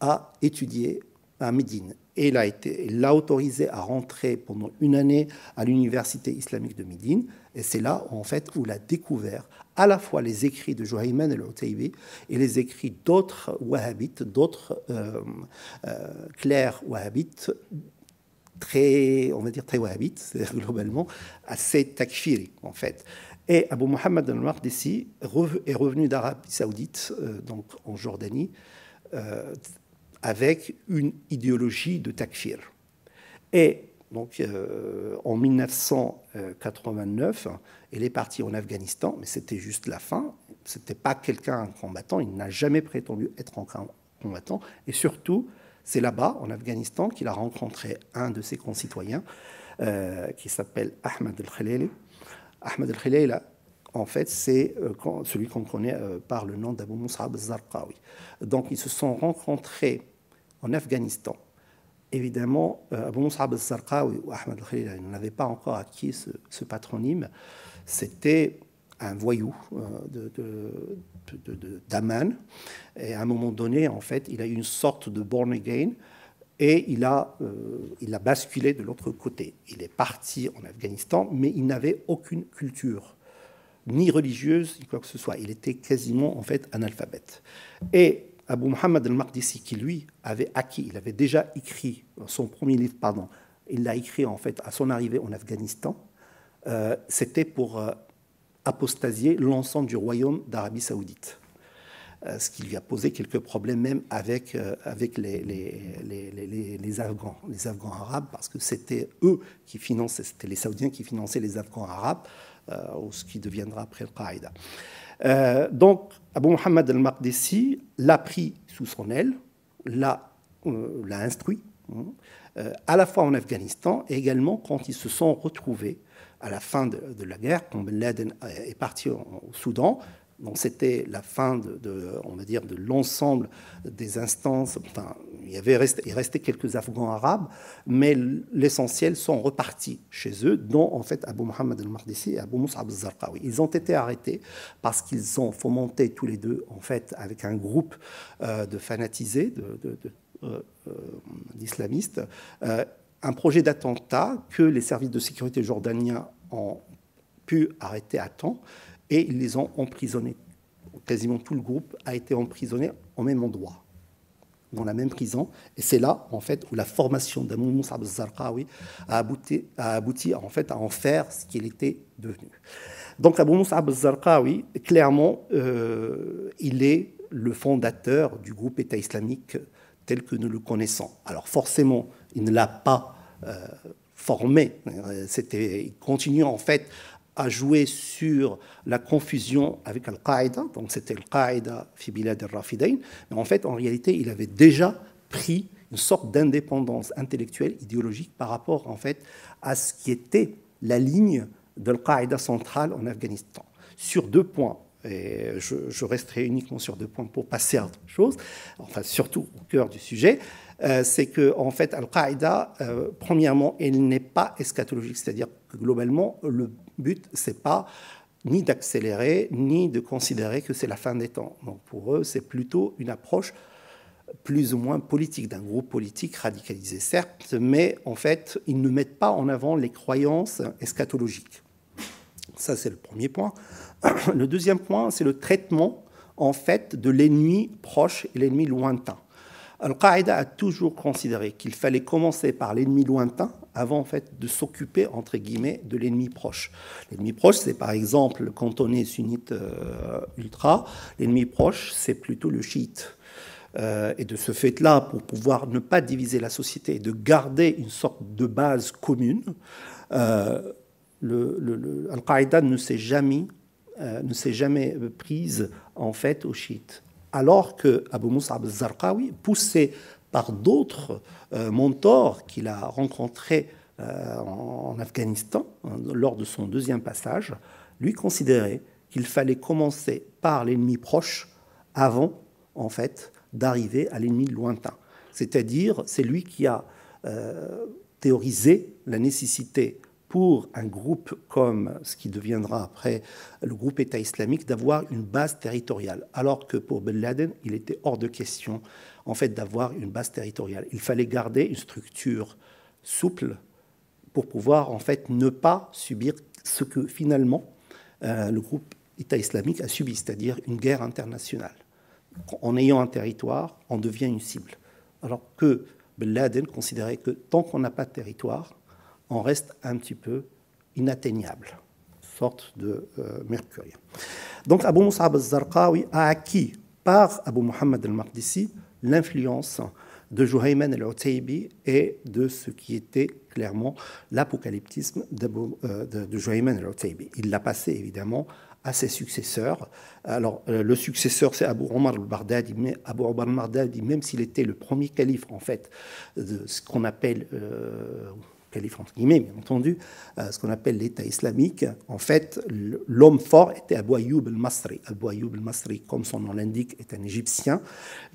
à étudier à Médine. Et il a été, l'a autorisé à rentrer pendant une année à l'université islamique de Médine. Et c'est là, en fait, où il a découvert à la fois les écrits de Juhayman el-Utaybi et les écrits d'autres wahhabites, d'autres euh, euh, clercs wahhabites très, on va dire très wahhabite, <laughs> globalement assez takfiri en fait. Et Abu Muhammad al-Maqdisi est revenu d'Arabie saoudite, euh, donc en Jordanie, euh, avec une idéologie de takfir. Et donc euh, en 1989, il est parti en Afghanistan, mais c'était juste la fin. C'était pas quelqu'un combattant, il n'a jamais prétendu être un combattant. Et surtout, c'est là-bas, en Afghanistan, qu'il a rencontré un de ses concitoyens, euh, qui s'appelle Ahmed El-Khalili. Ahmed El-Khalili, en fait, c'est euh, celui qu'on connaît euh, par le nom d'Abu Mus'ab al-Zarqawi. Donc, ils se sont rencontrés en Afghanistan. Évidemment, Abu Mus'ab al-Zarqawi ou Ahmed El-Khalili n'avait pas encore acquis ce, patronyme. C'était un voyou de, d'Aman. Et à un moment donné, en fait, il a eu une sorte de born again et il a, euh, il a basculé de l'autre côté. Il est parti en Afghanistan, mais il n'avait aucune culture, ni religieuse, ni quoi que ce soit. Il était quasiment, en fait, analphabète. Et Abu Muhammad al-Maqdisi, qui lui avait acquis, il avait déjà écrit son premier livre, pardon, il l'a écrit en fait à son arrivée en Afghanistan. Euh, c'était pour euh, apostasier l'ensemble du royaume d'Arabie saoudite. Euh, ce qui lui a posé quelques problèmes même avec, euh, avec les, les, les, Afghans, les Afghans arabes, parce que c'était eux qui finançaient, c'était les Saoudiens qui finançaient les Afghans arabes, euh, ce qui deviendra après le Qaïda. donc, Abu Muhammad al-Maqdisi l'a pris sous son aile, l'a, l'a instruit, à la fois en Afghanistan et également quand ils se sont retrouvés à la fin de, la guerre, quand Ben Laden est parti au, Soudan. Donc c'était la fin de, on va dire, de l'ensemble des instances. Enfin, il, y avait resté, restait quelques Afghans arabes, mais l'essentiel sont repartis chez eux, dont en fait Abu Muhammad al-Mardisi et Abu Mus'ab al-Zarqawi. Ils ont été arrêtés parce qu'ils ont fomenté tous les deux, en fait, avec un groupe euh, de fanatisés, euh, euh, d'islamistes, un projet d'attentat que les services de sécurité jordaniens ont pu arrêter à temps et ils les ont emprisonnés. Quasiment tout le groupe a été emprisonné au même endroit, dans la même prison. Et c'est là, en fait, où la formation d'Amou Moussa al-Zarqawi a abouti, a abouti en fait, à en faire ce qu'il était devenu. Donc Abou Moussa al-Zarqawi, clairement, euh, il est le fondateur du groupe État islamique tel que nous le connaissons. Alors forcément, il ne l'a pas euh, formé. Il continue en fait à jouer sur la confusion avec Al-Qaïda. Donc c'était Al-Qaïda fi bilad al-Rafidain. Mais en fait, en réalité, il avait déjà pris une sorte d'indépendance intellectuelle, idéologique par rapport en fait à ce qui était la ligne de Al-Qaïda centrale en Afghanistan. Sur deux points, et je, resterai uniquement sur deux points pour passer à autre chose, enfin surtout au cœur du sujet, euh, c'est que en fait Al-Qaïda, euh, premièrement, elle n'est pas eschatologique, c'est-à-dire que globalement le but c'est pas ni d'accélérer ni de considérer que c'est la fin des temps. Donc pour eux, c'est plutôt une approche plus ou moins politique, d'un groupe politique radicalisé, certes, mais en fait, ils ne mettent pas en avant les croyances eschatologiques. Ça, c'est le premier point. <clears throat> Le deuxième point, c'est le traitement, en fait, de l'ennemi proche et l'ennemi lointain. Al-Qaïda a toujours considéré qu'il fallait commencer par l'ennemi lointain avant en fait de s'occuper entre guillemets de l'ennemi proche. L'ennemi proche, c'est par exemple quand on est sunnite euh, ultra, l'ennemi proche, c'est plutôt le chiite. Euh, et de ce fait-là, pour pouvoir ne pas diviser la société et de garder une sorte de base commune, euh, Al-Qaïda ne s'est jamais, euh, ne s'est jamais prise en fait aux chiites. Alors que Abu Mus'ab al-Zarqawi, poussé par d'autres mentors qu'il a rencontrés en Afghanistan hein, lors de son deuxième passage, lui considérait qu'il fallait commencer par l'ennemi proche avant, en fait, d'arriver à l'ennemi lointain. C'est-à-dire, c'est lui qui a euh, théorisé la nécessité pour un groupe comme ce qui deviendra après le groupe État islamique d'avoir une base territoriale, alors que pour Ben Laden, il était hors de question en fait d'avoir une base territoriale. Il fallait garder une structure souple pour pouvoir en fait ne pas subir ce que finalement euh, le groupe État islamique a subi, c'est-à-dire une guerre internationale en ayant un territoire, on devient une cible. Alors que Ben Laden considérait que tant qu'on n'a pas de territoire, on reste un petit peu inatteignable, sorte de euh. Donc Abu Mus'ab al-Zarqawi a acquis par Abu Muhammad al-Maqdisi l'influence de Juhayman al-Utaybi et de ce qui était clairement l'apocalyptisme euh, de, de al-Utaybi. Il l'a passé évidemment à ses successeurs. Alors, euh, le successeur, c'est Abu Omar al-Bardadi, mais Abu Omar al-Bardadi, même s'il était le premier calife, en fait, de ce qu'on appelle, euh, calife entre guillemets, bien entendu, euh, ce qu'on appelle l'État islamique, en fait, l'homme fort était Abu Ayyub al-Masri. Abu Ayyub al-Masri, comme son nom l'indique, est un Égyptien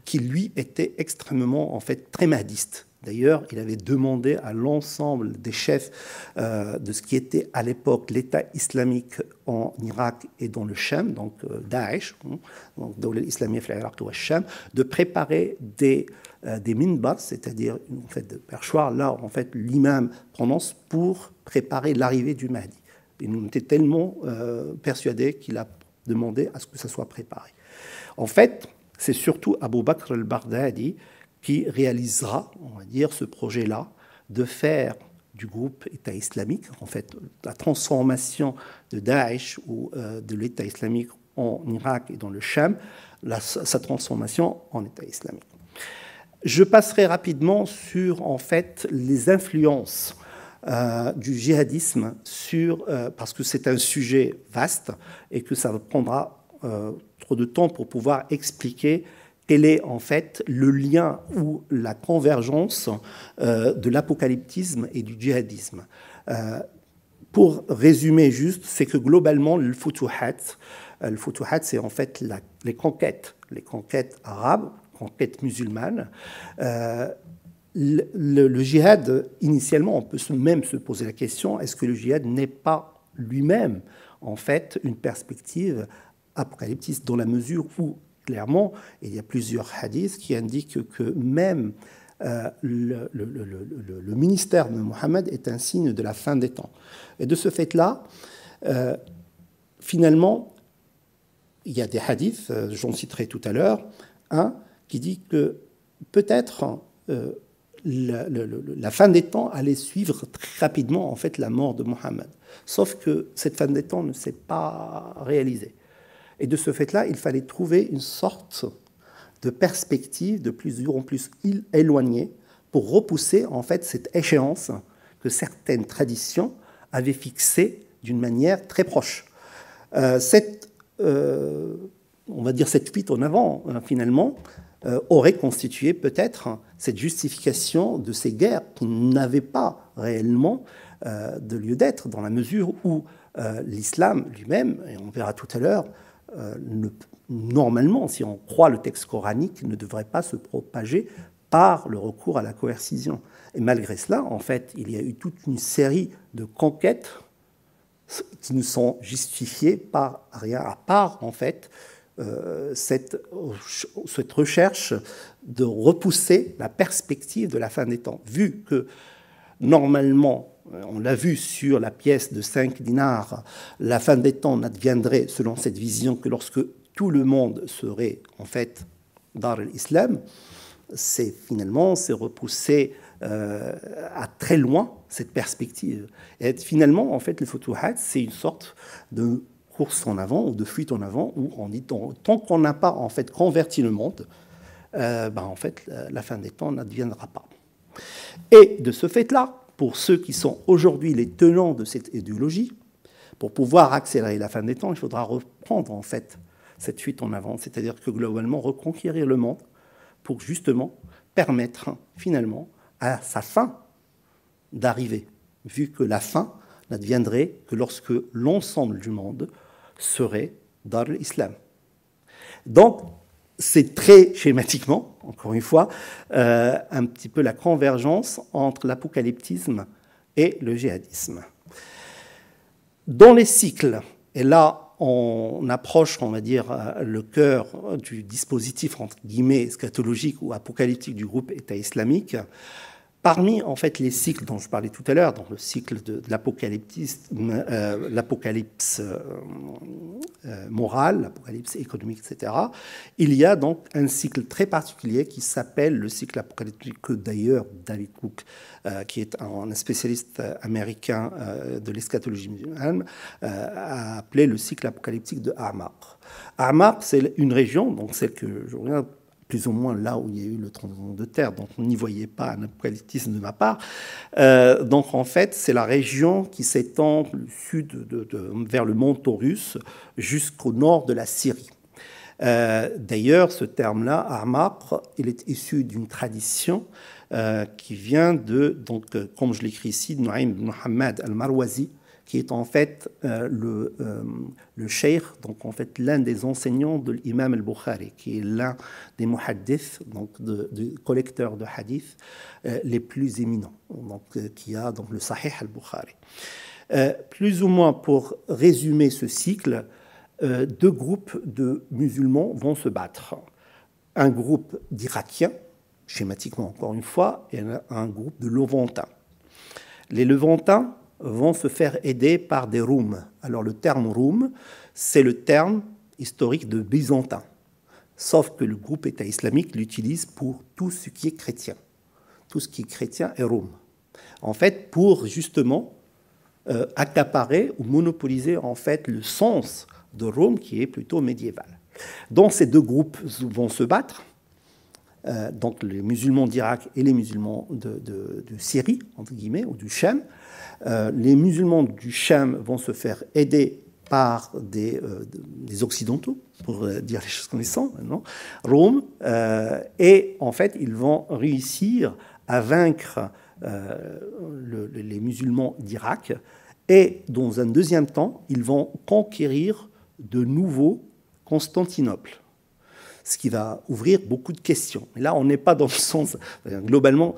qui, lui, était extrêmement, en fait, très mahdiste. D'ailleurs, il avait demandé à l'ensemble des chefs euh, de ce qui était à l'époque l'État islamique en Irak et dans le Sham, donc euh, Daesh, hein, donc de préparer des, des minbars, c'est-à-dire en fait, de perchoirs là en fait, l'imam prononce pour préparer l'arrivée du Mahdi. Il nous était tellement persuadé qu'il a demandé à ce que ça soit préparé. En fait, c'est surtout Abu Bakr al-Baghdadi qui réalisera, on va dire, ce projet-là de faire du groupe État islamique, en fait, la transformation de Daesh ou euh, de l'État islamique en Irak et dans le Sham, sa transformation en État islamique. Je passerai rapidement sur, en fait, les influences euh, du djihadisme sur, euh, parce que c'est un sujet vaste et que ça prendra trop de temps pour pouvoir expliquer quel est en fait le lien ou la convergence euh, de l'apocalyptisme et du djihadisme. Euh, pour résumer juste, c'est que globalement, le futuhat, euh, le futuhat, c'est en fait les conquêtes, les conquêtes arabes, conquêtes musulmanes. Le, djihad, initialement, on peut même se poser la question est-ce que le djihad n'est pas lui-même, en fait, une perspective apocalyptiste, dans la mesure où clairement, il y a plusieurs hadiths qui indiquent que même euh, le, ministère de Mohammed est un signe de la fin des temps. Et de ce fait-là, euh, finalement, il y a des hadiths, euh, j'en citerai tout à l'heure, un qui dit que peut-être la, la, fin des temps allait suivre très rapidement en fait la mort de Mohammed. Sauf que cette fin des temps ne s'est pas réalisée. Et de ce fait-là, il fallait trouver une sorte de perspectives de plus en plus éloignées pour repousser en fait cette échéance que certaines traditions avaient fixée d'une manière très proche. Euh, cette, euh, on va dire cette fuite en avant, hein, finalement, euh, aurait constitué peut-être cette justification de ces guerres qui n'avaient pas réellement de lieu d'être, dans la mesure où l'islam lui-même, et on verra tout à l'heure, normalement, si on croit le texte coranique, ne devrait pas se propager par le recours à la coercition. Et malgré cela, en fait, il y a eu toute une série de conquêtes qui ne sont justifiées par rien, à part, en fait, euh, cette, cette, recherche de repousser la perspective de la fin des temps. Vu que, normalement, on l'a vu sur la pièce de 5 dinars, la fin des temps n'adviendrait, selon cette vision, que lorsque tout le monde serait, en fait, dans l'islam, c'est finalement c'est repousser euh, à très loin cette perspective. Et finalement, en fait, le Futuhat, c'est une sorte de course en avant ou de fuite en avant où on dit tant, qu'on n'a pas en fait converti le monde, euh, ben, en fait, la fin des temps n'adviendra pas. Et de ce fait-là, pour ceux qui sont aujourd'hui les tenants de cette idéologie, pour pouvoir accélérer la fin des temps, il faudra reprendre en fait cette fuite en avant, c'est-à-dire que globalement reconquérir le monde pour justement permettre finalement à sa fin d'arriver, vu que la fin n'adviendrait que lorsque l'ensemble du monde serait dans l'islam. Donc, c'est très schématiquement, encore une fois, euh, un petit peu la convergence entre l'apocalyptisme et le djihadisme. Dans les cycles, et là on approche, on va dire, euh, le cœur du dispositif, entre guillemets, scatologique ou apocalyptique du groupe État islamique, Parmi en fait les cycles dont je parlais tout à l'heure, dans le cycle de, euh, l'apocalypse euh, euh, morale, l'apocalypse économique, etc., il y a donc un cycle très particulier qui s'appelle le cycle apocalyptique que d'ailleurs David Cook, qui est un, spécialiste américain de l'eschatologie musulmane, a appelé le cycle apocalyptique de Ahmar. Ahmar, c'est une région, donc celle que je regarde plus ou moins là où il y a eu le tremblement de terre, donc on n'y voyait pas un apocalyptisme de ma part. Euh, donc en fait, c'est la région qui s'étend sud vers le mont Taurus jusqu'au nord de la Syrie. Euh, d'ailleurs, ce terme-là, Armar, il est issu d'une tradition euh, qui vient de, donc, comme je l'écris ici, de Noaim Muhammad al-Marwazi, qui est en fait euh, le, euh, le donc en fait l'un des enseignants de l'imam al-Bukhari, qui est l'un des muhaddiths, donc de, collecteurs de hadith euh, les plus éminents, donc, qui a donc le Sahih al-Bukhari. plus ou moins pour résumer ce cycle, deux groupes de musulmans vont se battre. Un groupe d'Irakiens, schématiquement encore une fois, et un groupe de Levantins. Les Levantins vont se faire aider par des Roums. Alors le terme Roum, c'est le terme historique de byzantin, sauf que le groupe État islamique l'utilise pour tout ce qui est chrétien. Tout ce qui est chrétien est Roum. En fait, pour justement euh, accaparer ou monopoliser en fait le sens de Rome qui est plutôt médiéval. Donc ces deux groupes vont se battre. Euh, donc les musulmans d'Irak et les musulmans de, de, Syrie, entre guillemets, ou du Shem, euh, les musulmans du Cham vont se faire aider par des, euh, Occidentaux, pour euh, dire les choses comme Rome, et en fait, ils vont réussir à vaincre les musulmans d'Irak, et dans un deuxième temps, ils vont conquérir de nouveau Constantinople ce qui va ouvrir beaucoup de questions. Mais là, on n'est pas dans le sens, globalement,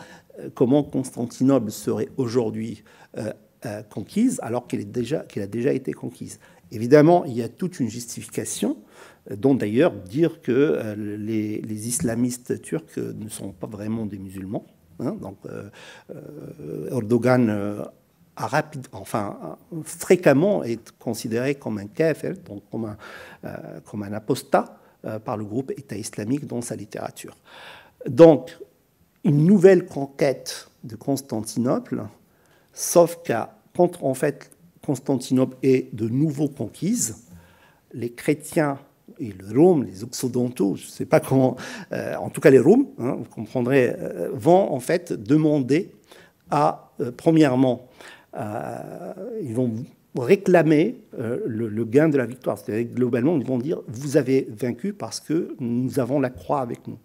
comment Constantinople serait aujourd'hui conquise alors qu'elle a déjà été conquise. Évidemment, il y a toute une justification, euh, dont d'ailleurs dire que les, islamistes turcs ne sont pas vraiment des musulmans. Hein. donc, Erdogan a rapide, enfin, fréquemment est considéré comme un kafir, donc comme un, comme un apostat par le groupe État islamique dans sa littérature. Donc, une nouvelle conquête de Constantinople Sauf qu'à quand en fait Constantinople est de nouveau conquise, les chrétiens et le Rome, les occidentaux, je ne sais pas comment, euh, en tout cas les Roms, hein, vous comprendrez, euh, vont en fait demander à, premièrement, ils vont réclamer le, gain de la victoire. C'est-à-dire globalement, ils vont dire vous avez vaincu parce que nous avons la croix avec nous.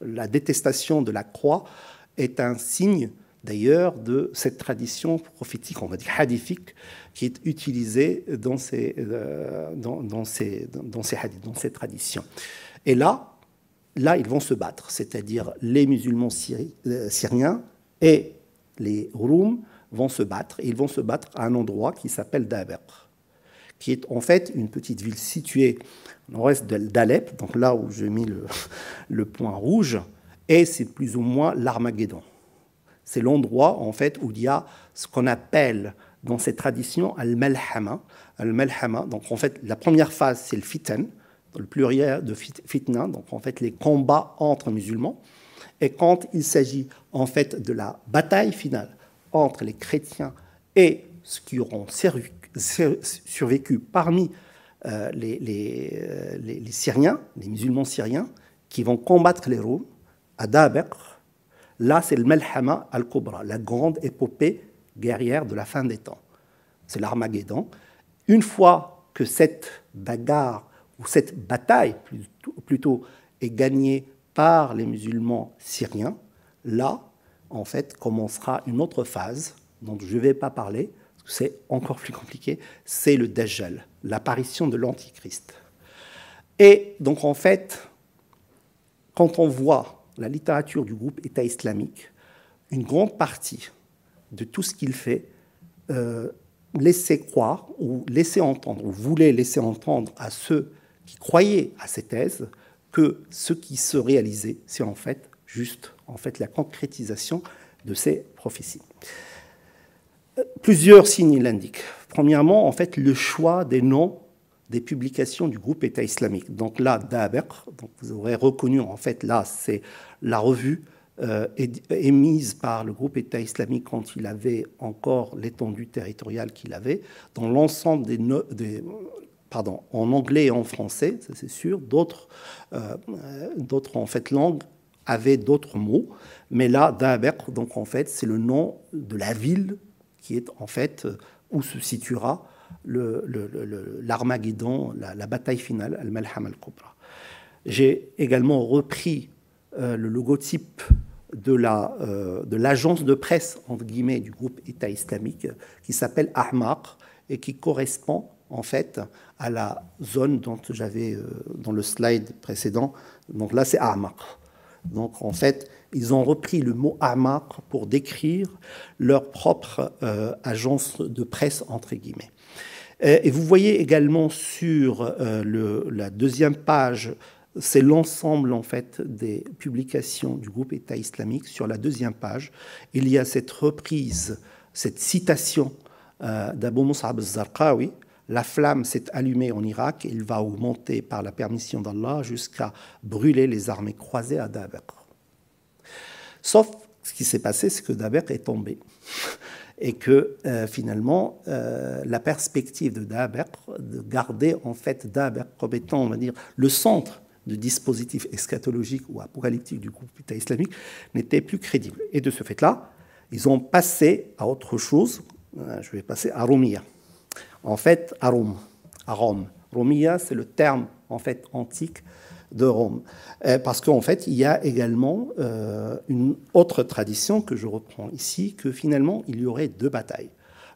La détestation de la croix est un signe d'ailleurs de cette tradition prophétique, on va dire hadithique, qui est utilisée dans ces, euh, dans, ces, dans ces hadiths, dans ces traditions. Et là, là, ils vont se battre, c'est-à-dire les musulmans euh, syriens et les Roums vont se battre, ils vont se battre à un endroit qui s'appelle Daber, qui est en fait une petite ville située au nord-est d'Alep, donc là où j'ai mis le, <laughs> le point rouge, et c'est plus ou moins l'Armageddon. C'est l'endroit en fait où il y a ce qu'on appelle dans cette tradition al-malhama. Al-malhama, donc en fait la première phase c'est le fitan, le pluriel de fitna, donc en fait les combats entre musulmans. Et quand il s'agit en fait de la bataille finale entre les chrétiens et ceux qui auront survécu parmi euh, les, euh, les, Syriens, les musulmans syriens, qui vont combattre les Roms à Daber, Là, c'est le Melhama al-Kubra, la grande épopée guerrière de la fin des temps. C'est l'Armageddon. Une fois que cette bagarre ou cette bataille plutôt, est gagnée par les musulmans syriens, là, en fait, commencera une autre phase dont je ne vais pas parler, c'est encore plus compliqué, c'est le Dajjal, l'apparition de l'Antichrist. Et donc, en fait, quand on voit la littérature du groupe État islamique, une grande partie de tout ce qu'il fait euh, laissait croire ou laissait entendre, ou voulait laisser entendre à ceux qui croyaient à ces thèses que ce qui se réalisait, c'est en fait juste en fait la concrétisation de ces prophéties. Euh, plusieurs signes l'indiquent. Premièrement, en fait, le choix des noms des publications du groupe État islamique. Donc là, Daber, donc vous aurez reconnu en fait là, c'est la revue euh, émise par le groupe État islamique quand il avait encore l'étendue territoriale qu'il avait, dans l'ensemble des, des, pardon, en anglais et en français, ça c'est sûr. D'autres, euh, d'autres en fait langues avaient d'autres mots, mais là, Daber, donc en fait, c'est le nom de la ville qui est en fait où se situera l'Armageddon, la, la, bataille finale, Al-Malham al-Kubra. J'ai également repris euh, le logotype de euh, l'agence de, de presse entre guillemets du groupe État islamique qui s'appelle Ahmar et qui correspond en fait à la zone dont j'avais euh, dans le slide précédent. Donc là, c'est Ahmar. Donc en fait, ils ont repris le mot Ahmar pour décrire leur propre agence de presse entre guillemets. Et vous voyez également sur le, la deuxième page c'est l'ensemble en fait des publications du groupe État islamique. Sur la deuxième page, il y a cette reprise, cette citation euh, d'Abu al-Zarqawi. La flamme s'est allumée en Irak, il va augmenter par la permission d'Allah jusqu'à brûler les armées croisées à Daber. Sauf ce qui s'est passé, c'est que Daber est tombé. <laughs> Et que euh, finalement, euh, la perspective de Daber, de garder en fait Daber comme étant, on va dire, le centre de dispositif eschatologique ou apocalyptique du groupe État islamique n'était plus crédible. Et de ce fait-là, ils ont passé à autre chose. Euh, je vais passer à Romia. En fait, à Rome. À Rome. C'est le terme en fait antique de Rome. Euh, parce qu'en fait, il y a également euh, une autre tradition que je reprends ici, que finalement, il y aurait deux batailles.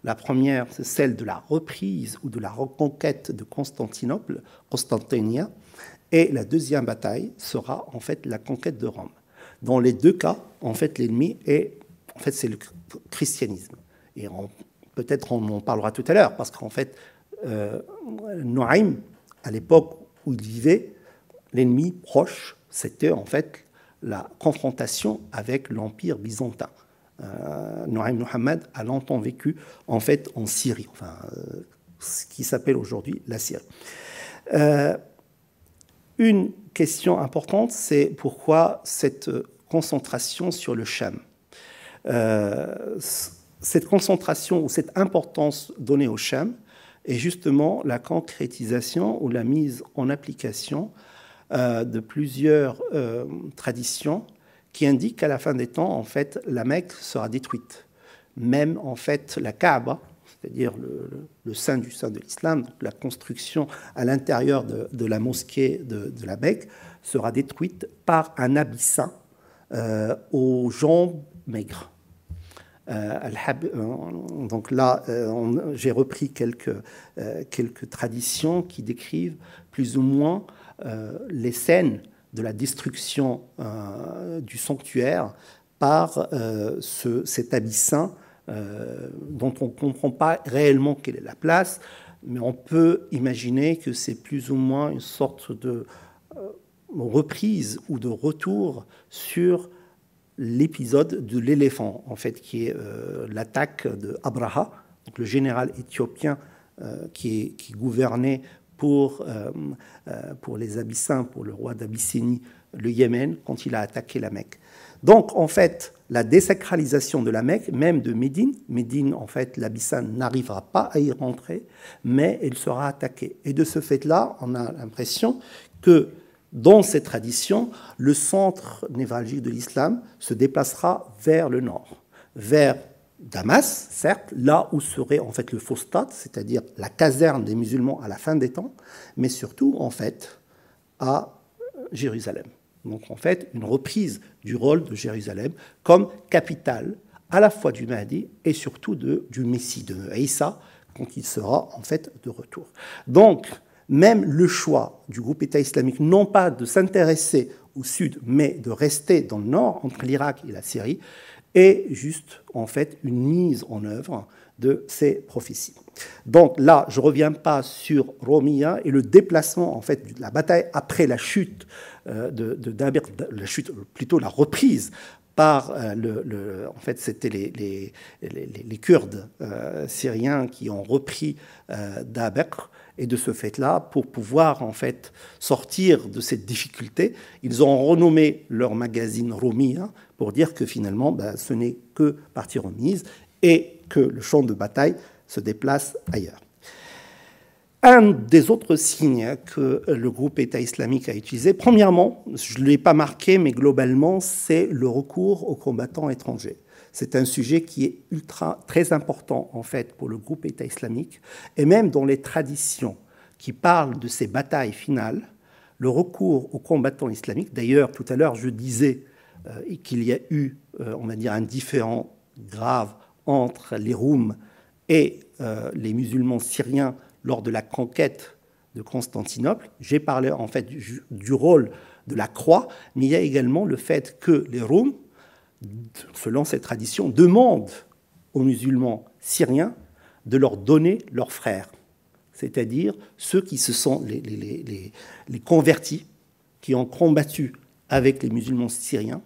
La première, c'est celle de la reprise ou de la reconquête de Constantinople, Constantinia, et la deuxième bataille sera en fait la conquête de Rome. Dans les deux cas, en fait, l'ennemi est, en fait, c'est le christianisme. Et peut-être on en parlera tout à l'heure, parce qu'en fait, euh, à l'époque où il vivait, l'ennemi proche, c'était en fait la confrontation avec l'empire byzantin. Euh, Noaim Muhammad a longtemps vécu en fait en Syrie, euh, ce qui s'appelle aujourd'hui la Syrie. Euh, une question importante, c'est pourquoi cette concentration sur le Sham euh, Cette concentration ou cette importance donnée au Sham est justement la concrétisation ou la mise en application de plusieurs euh, traditions qui indiquent qu'à la fin des temps, en fait, la Mecque sera détruite. Même, en fait, la Kaaba, c'est-à-dire le, le, saint du saint de l'islam, la construction à l'intérieur de, la mosquée de, la Mecque, sera détruite par un abyssin euh, aux jambes maigres. Euh, euh, donc là, j'ai repris quelques, quelques traditions qui décrivent plus ou moins les scènes de la destruction du sanctuaire par ce, cet abyssin euh, dont on ne comprend pas réellement quelle est la place, mais on peut imaginer que c'est plus ou moins une sorte de euh, reprise ou de retour sur l'épisode de l'éléphant, en fait, qui est euh, l'attaque de Abraha, donc le général éthiopien qui, gouvernait pour, pour les Abyssins, pour le roi d'Abyssinie, le Yémen, quand il a attaqué la Mecque. Donc, en fait, la désacralisation de la Mecque, même de Médine, Médine, en fait, l'Abyssine n'arrivera pas à y rentrer, mais elle sera attaquée. Et de ce fait-là, on a l'impression que dans cette tradition, le centre névralgique de l'islam se déplacera vers le nord, vers Damas, certes, là où serait en fait le stade, c'est-à-dire la caserne des musulmans à la fin des temps, mais surtout en fait à Jérusalem. Donc en fait, une reprise du rôle de Jérusalem comme capitale à la fois du Mahdi et surtout du Messie, de Isa, quand il sera en fait de retour. Donc, même le choix du groupe État islamique, non pas de s'intéresser au sud, mais de rester dans le nord, entre l'Irak et la Syrie, est juste en fait une mise en œuvre de ces prophéties. Donc là, je ne reviens pas sur Romia et le déplacement, en fait, de la bataille après la chute euh, de, de la chute, plutôt la reprise par euh, le, en fait, c'était les, les, les, Kurdes euh, syriens qui ont repris euh, Et de ce fait-là, pour pouvoir en fait sortir de cette difficulté, ils ont renommé leur magazine Romia pour dire que finalement, ben, ce n'est que partie remise et que le champ de bataille se déplace ailleurs. Un des autres signes que le groupe État islamique a utilisé, premièrement, je ne l'ai pas marqué, mais globalement, c'est le recours aux combattants étrangers. C'est un sujet qui est ultra, très important en fait pour le groupe État islamique, et même dans les traditions qui parlent de ces batailles finales, le recours aux combattants islamiques. D'ailleurs, tout à l'heure, je disais euh, qu'il y a eu, euh, on va dire, un différent grave entre les Roums et euh, les musulmans syriens lors de la conquête de Constantinople. J'ai parlé en fait du, rôle de la croix, mais il y a également le fait que les Roms, selon cette tradition, demandent aux musulmans syriens de leur donner leurs frères, c'est-à-dire ceux qui se sont les, convertis, qui ont combattu avec les musulmans syriens,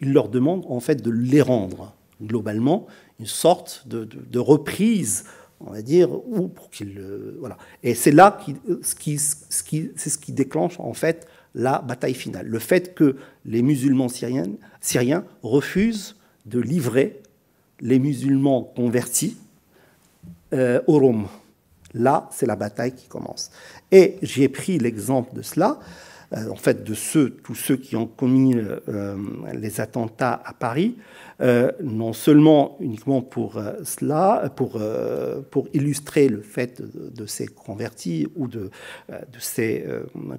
ils leur demandent en fait de les rendre. Globalement, une sorte de reprise on va dire, ou pour qu'il voilà. Et c'est là c'est ce qui déclenche en fait la bataille finale. Le fait que les musulmans syriens, syriens refusent de livrer les musulmans convertis euh, au Rome. Là, c'est la bataille qui commence. Et j'ai pris l'exemple de cela, euh, en fait, de ceux, tous ceux qui ont commis euh, les attentats à Paris. Euh, non seulement uniquement pour euh, cela, pour, euh, pour illustrer le fait de, ces convertis ou de, de ces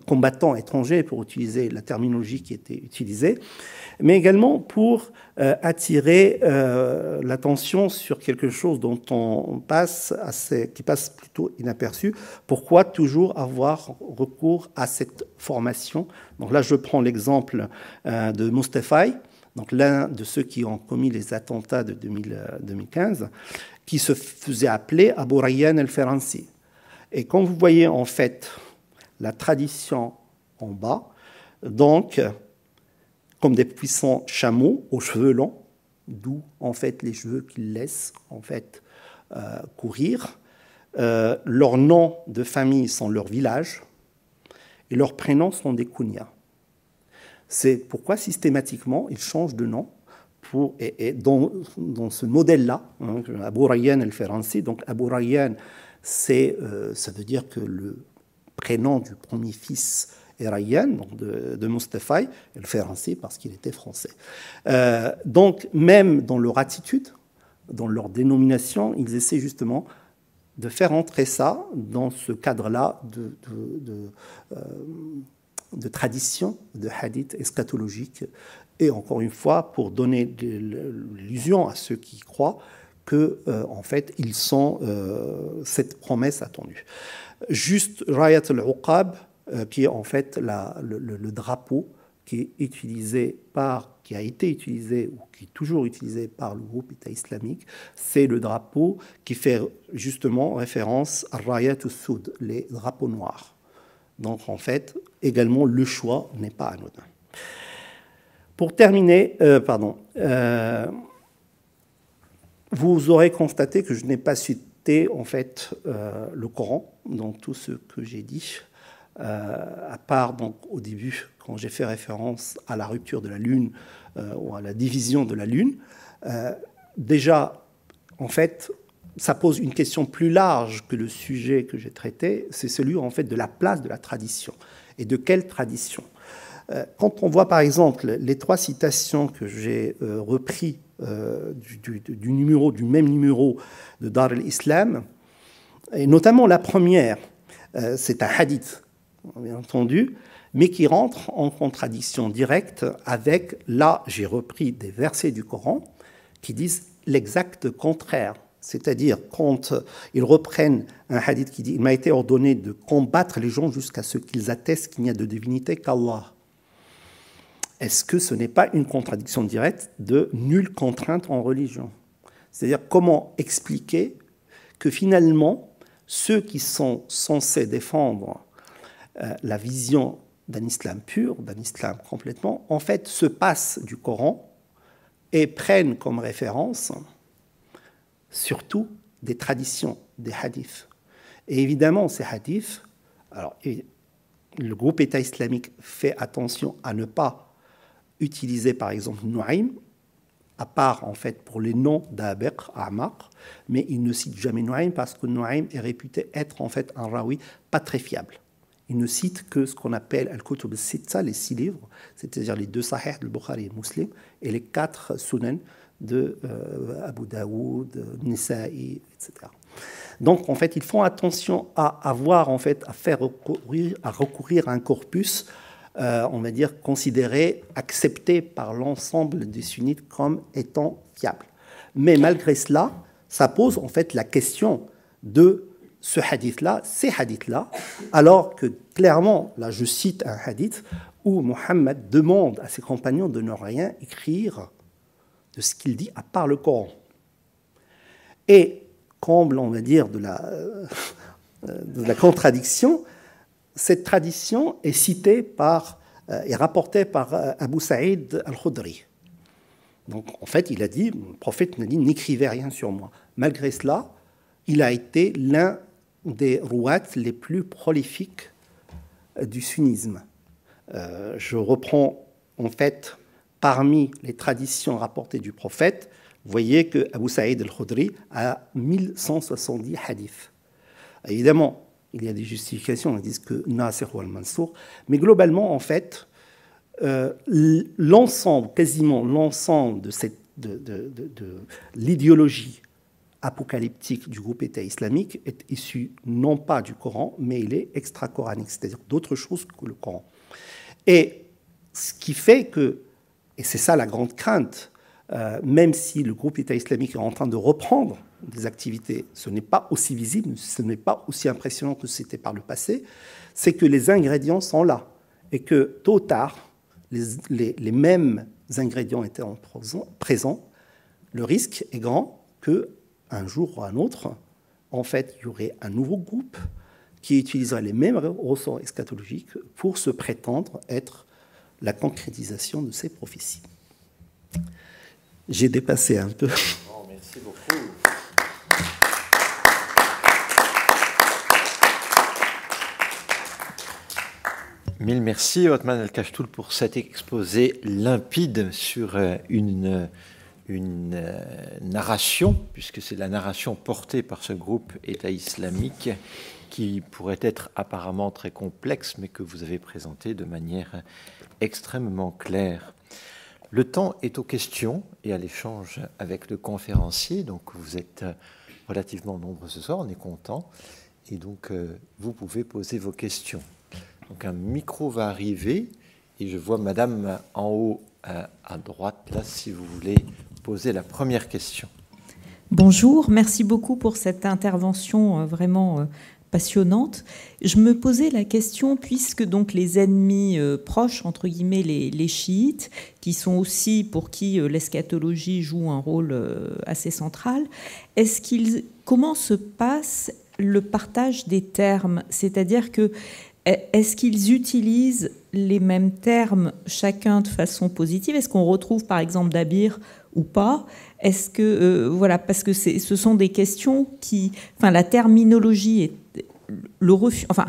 combattants étrangers, pour utiliser la terminologie qui était utilisée, mais également pour attirer l'attention sur quelque chose dont on passe assez, qui passe plutôt inaperçu. Pourquoi toujours avoir recours à cette formation? Donc là, je prends l'exemple de Mustafai donc l'un de ceux qui ont commis les attentats de 2015, euh, qui se faisait appeler Abu Rayyan el-Feransi. Et quand vous voyez en fait la tradition en bas, donc comme des puissants chameaux aux cheveux longs, d'où en fait les cheveux qu'ils laissent en fait euh, courir. Euh, leurs noms de famille sont leurs villages et leurs prénoms sont des kunyas. C'est pourquoi systématiquement ils changent de nom et, dans, ce modèle-là, hein, Abu Rayyan el-Feransi, donc Abu Rayyan, c'est, ça veut dire que le prénom du premier fils est Rayyan, de, de Mustafa, ainsi parce qu'il était français. donc, même dans leur attitude, dans leur dénomination, ils essaient justement de faire entrer ça dans ce cadre-là de, de, tradition, de hadith eschatologique, et encore une fois, pour donner l'illusion à ceux qui croient que, euh, en fait, ils sont euh, cette promesse attendue. Juste Rayat al-Uqab, euh, qui est en fait le, drapeau qui est utilisé par, qui a été utilisé ou qui est toujours utilisé par le groupe État islamique, c'est le drapeau qui fait justement référence à Rayat al-Soud, les drapeaux noirs. Donc en fait, également, le choix n'est pas anodin. Pour terminer, pardon, vous aurez constaté que je n'ai pas cité en fait euh, le Coran dans tout ce que j'ai dit, euh, à part donc au début quand j'ai fait référence à la rupture de la Lune euh, ou à la division de la Lune. déjà, en fait, ça pose une question plus large que le sujet que j'ai traité, c'est celui en fait de la place de la tradition et de quelle tradition. Quand on voit par exemple les trois citations que j'ai reprises euh, du, numéro, du même numéro de Dar al-Islam, et notamment la première, euh, c'est un hadith, bien entendu, mais qui rentre en contradiction directe avec, là j'ai repris des versets du Coran qui disent l'exact contraire. C'est-à-dire, quand ils reprennent un hadith qui dit Il m'a été ordonné de combattre les gens jusqu'à ce qu'ils attestent qu'il n'y a de divinité qu'Allah est-ce que ce n'est pas une contradiction directe de nulle contrainte en religion C'est-à-dire comment expliquer que finalement, ceux qui sont censés défendre euh, la vision d'un islam pur, d'un islam complètement, en fait se passent du Coran et prennent comme référence surtout des traditions, des hadiths. Et évidemment, ces hadiths, alors, le groupe État islamique fait attention à ne pas utiliser par exemple Nuaym, à part en fait pour les noms d'Abeq, Amar, mais il ne cite jamais Nuaym parce que Nuaym est réputé être en fait un rawi pas très fiable. Il ne cite que ce qu'on appelle Al-Kutub al-Sitta, les six livres, c'est-à-dire les deux Sahih de Bukhari et Muslim, et les quatre Sunan de euh, Abu Daoud, Nisa'i, etc. Donc en fait, ils font attention à avoir en fait à faire recourir à, recourir à un corpus euh, on va dire, considéré, accepté par l'ensemble des sunnites comme étant fiable. Mais malgré cela, ça pose en fait la question de ce hadith-là, ces hadiths-là, alors que clairement, là je cite un hadith où Mohammed demande à ses compagnons de ne rien écrire de ce qu'il dit à part le Coran. Et comble, on va dire, de la, euh, contradiction, cette tradition est citée par, euh, et rapportée par euh, Abu Saïd al-Khudri. Donc en fait, il a dit, le prophète n'a dit n'écrivez rien sur moi. Malgré cela, il a été l'un des rouats les plus prolifiques euh, du sunnisme. je reprends en fait parmi les traditions rapportées du prophète, vous voyez que Abu Saïd al-Khudri a 1170 hadiths. Évidemment, il y a des justifications, ils disent que Nasser ou al-Mansour. Mais globalement, en fait, euh, l'ensemble, quasiment l'ensemble de, l'idéologie apocalyptique du groupe État islamique est issu non pas du Coran, mais il est extra-coranique, c'est-à-dire d'autres choses que le Coran. Et ce qui fait que, et c'est ça la grande crainte, euh, même si le groupe État islamique est en train de reprendre des activités, ce n'est pas aussi visible, ce n'est pas aussi impressionnant que c'était par le passé, c'est que les ingrédients sont là. Et que tôt ou tard, les, mêmes ingrédients étaient présents, le risque est grand que un jour ou un autre, en fait, il y aurait un nouveau groupe qui utiliserait les mêmes ressorts eschatologiques pour se prétendre être la concrétisation de ces prophéties. J'ai dépassé un peu. merci beaucoup. Mille merci, Otman El-Kashtoul, pour cet exposé limpide sur euh, une une narration, puisque c'est la narration portée par ce groupe État islamique qui pourrait être apparemment très complexe, mais que vous avez présenté de manière extrêmement claire. Le temps est aux questions et à l'échange avec le conférencier, donc vous êtes relativement nombreux ce soir, on est content, et donc euh, vous pouvez poser vos questions. Donc un micro va arriver, et je vois Madame en haut euh, à droite, là, si vous voulez poser la première question. Bonjour, merci beaucoup pour cette intervention euh, vraiment passionnante. Je me posais la question, puisque donc les ennemis euh, proches, entre guillemets, les, chiites, qui sont aussi pour qui euh, l'eschatologie joue un rôle euh, assez central, est-ce qu'ils, comment se passe le partage des termes? C'est-à-dire que est-ce qu'ils utilisent les mêmes termes chacun de façon positive? Est-ce qu'on retrouve par exemple Dabir ou pas Est-ce que voilà parce que ce sont des questions qui, enfin la terminologie est le refus, enfin,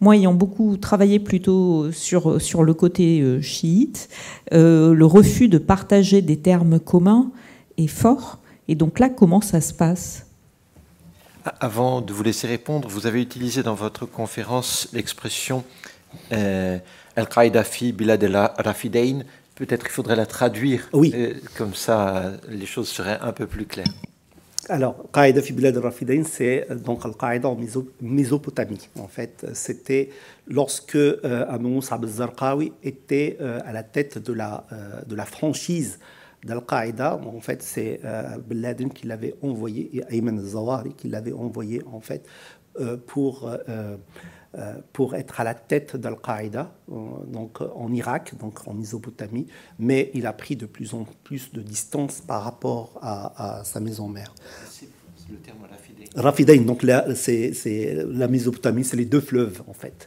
moi ayant beaucoup travaillé plutôt sur, sur le côté euh, chiite, euh, le refus de partager des termes communs est fort. Et donc là, comment ça se passe? Avant de vous laisser répondre, vous avez utilisé dans votre conférence l'expression euh, Al-Qaïda fi bilad rafidain Peut-être il faudrait la traduire. Oui. comme ça, les choses seraient un peu plus claires. Alors, Qaïda fi Bilad al c'est euh, donc Al-Qaïda en Mésopotamie. En fait, c'était lorsque euh, Abu Musab al-Zarqawi était euh, à la tête de la, euh, de la franchise d'Al-Qaïda. En fait, c'est Bin Laden qui l'avait envoyé, et Ayman al-Zawahiri qui l'avait envoyé, en fait, pour euh, pour être à la tête d'Al-Qaïda, euh, donc en Irak, donc en Mésopotamie, mais il a pris de plus en plus de distance par rapport à, sa maison mère. C'est le terme Rafidain. donc c'est la Mésopotamie, c'est les deux fleuves en fait.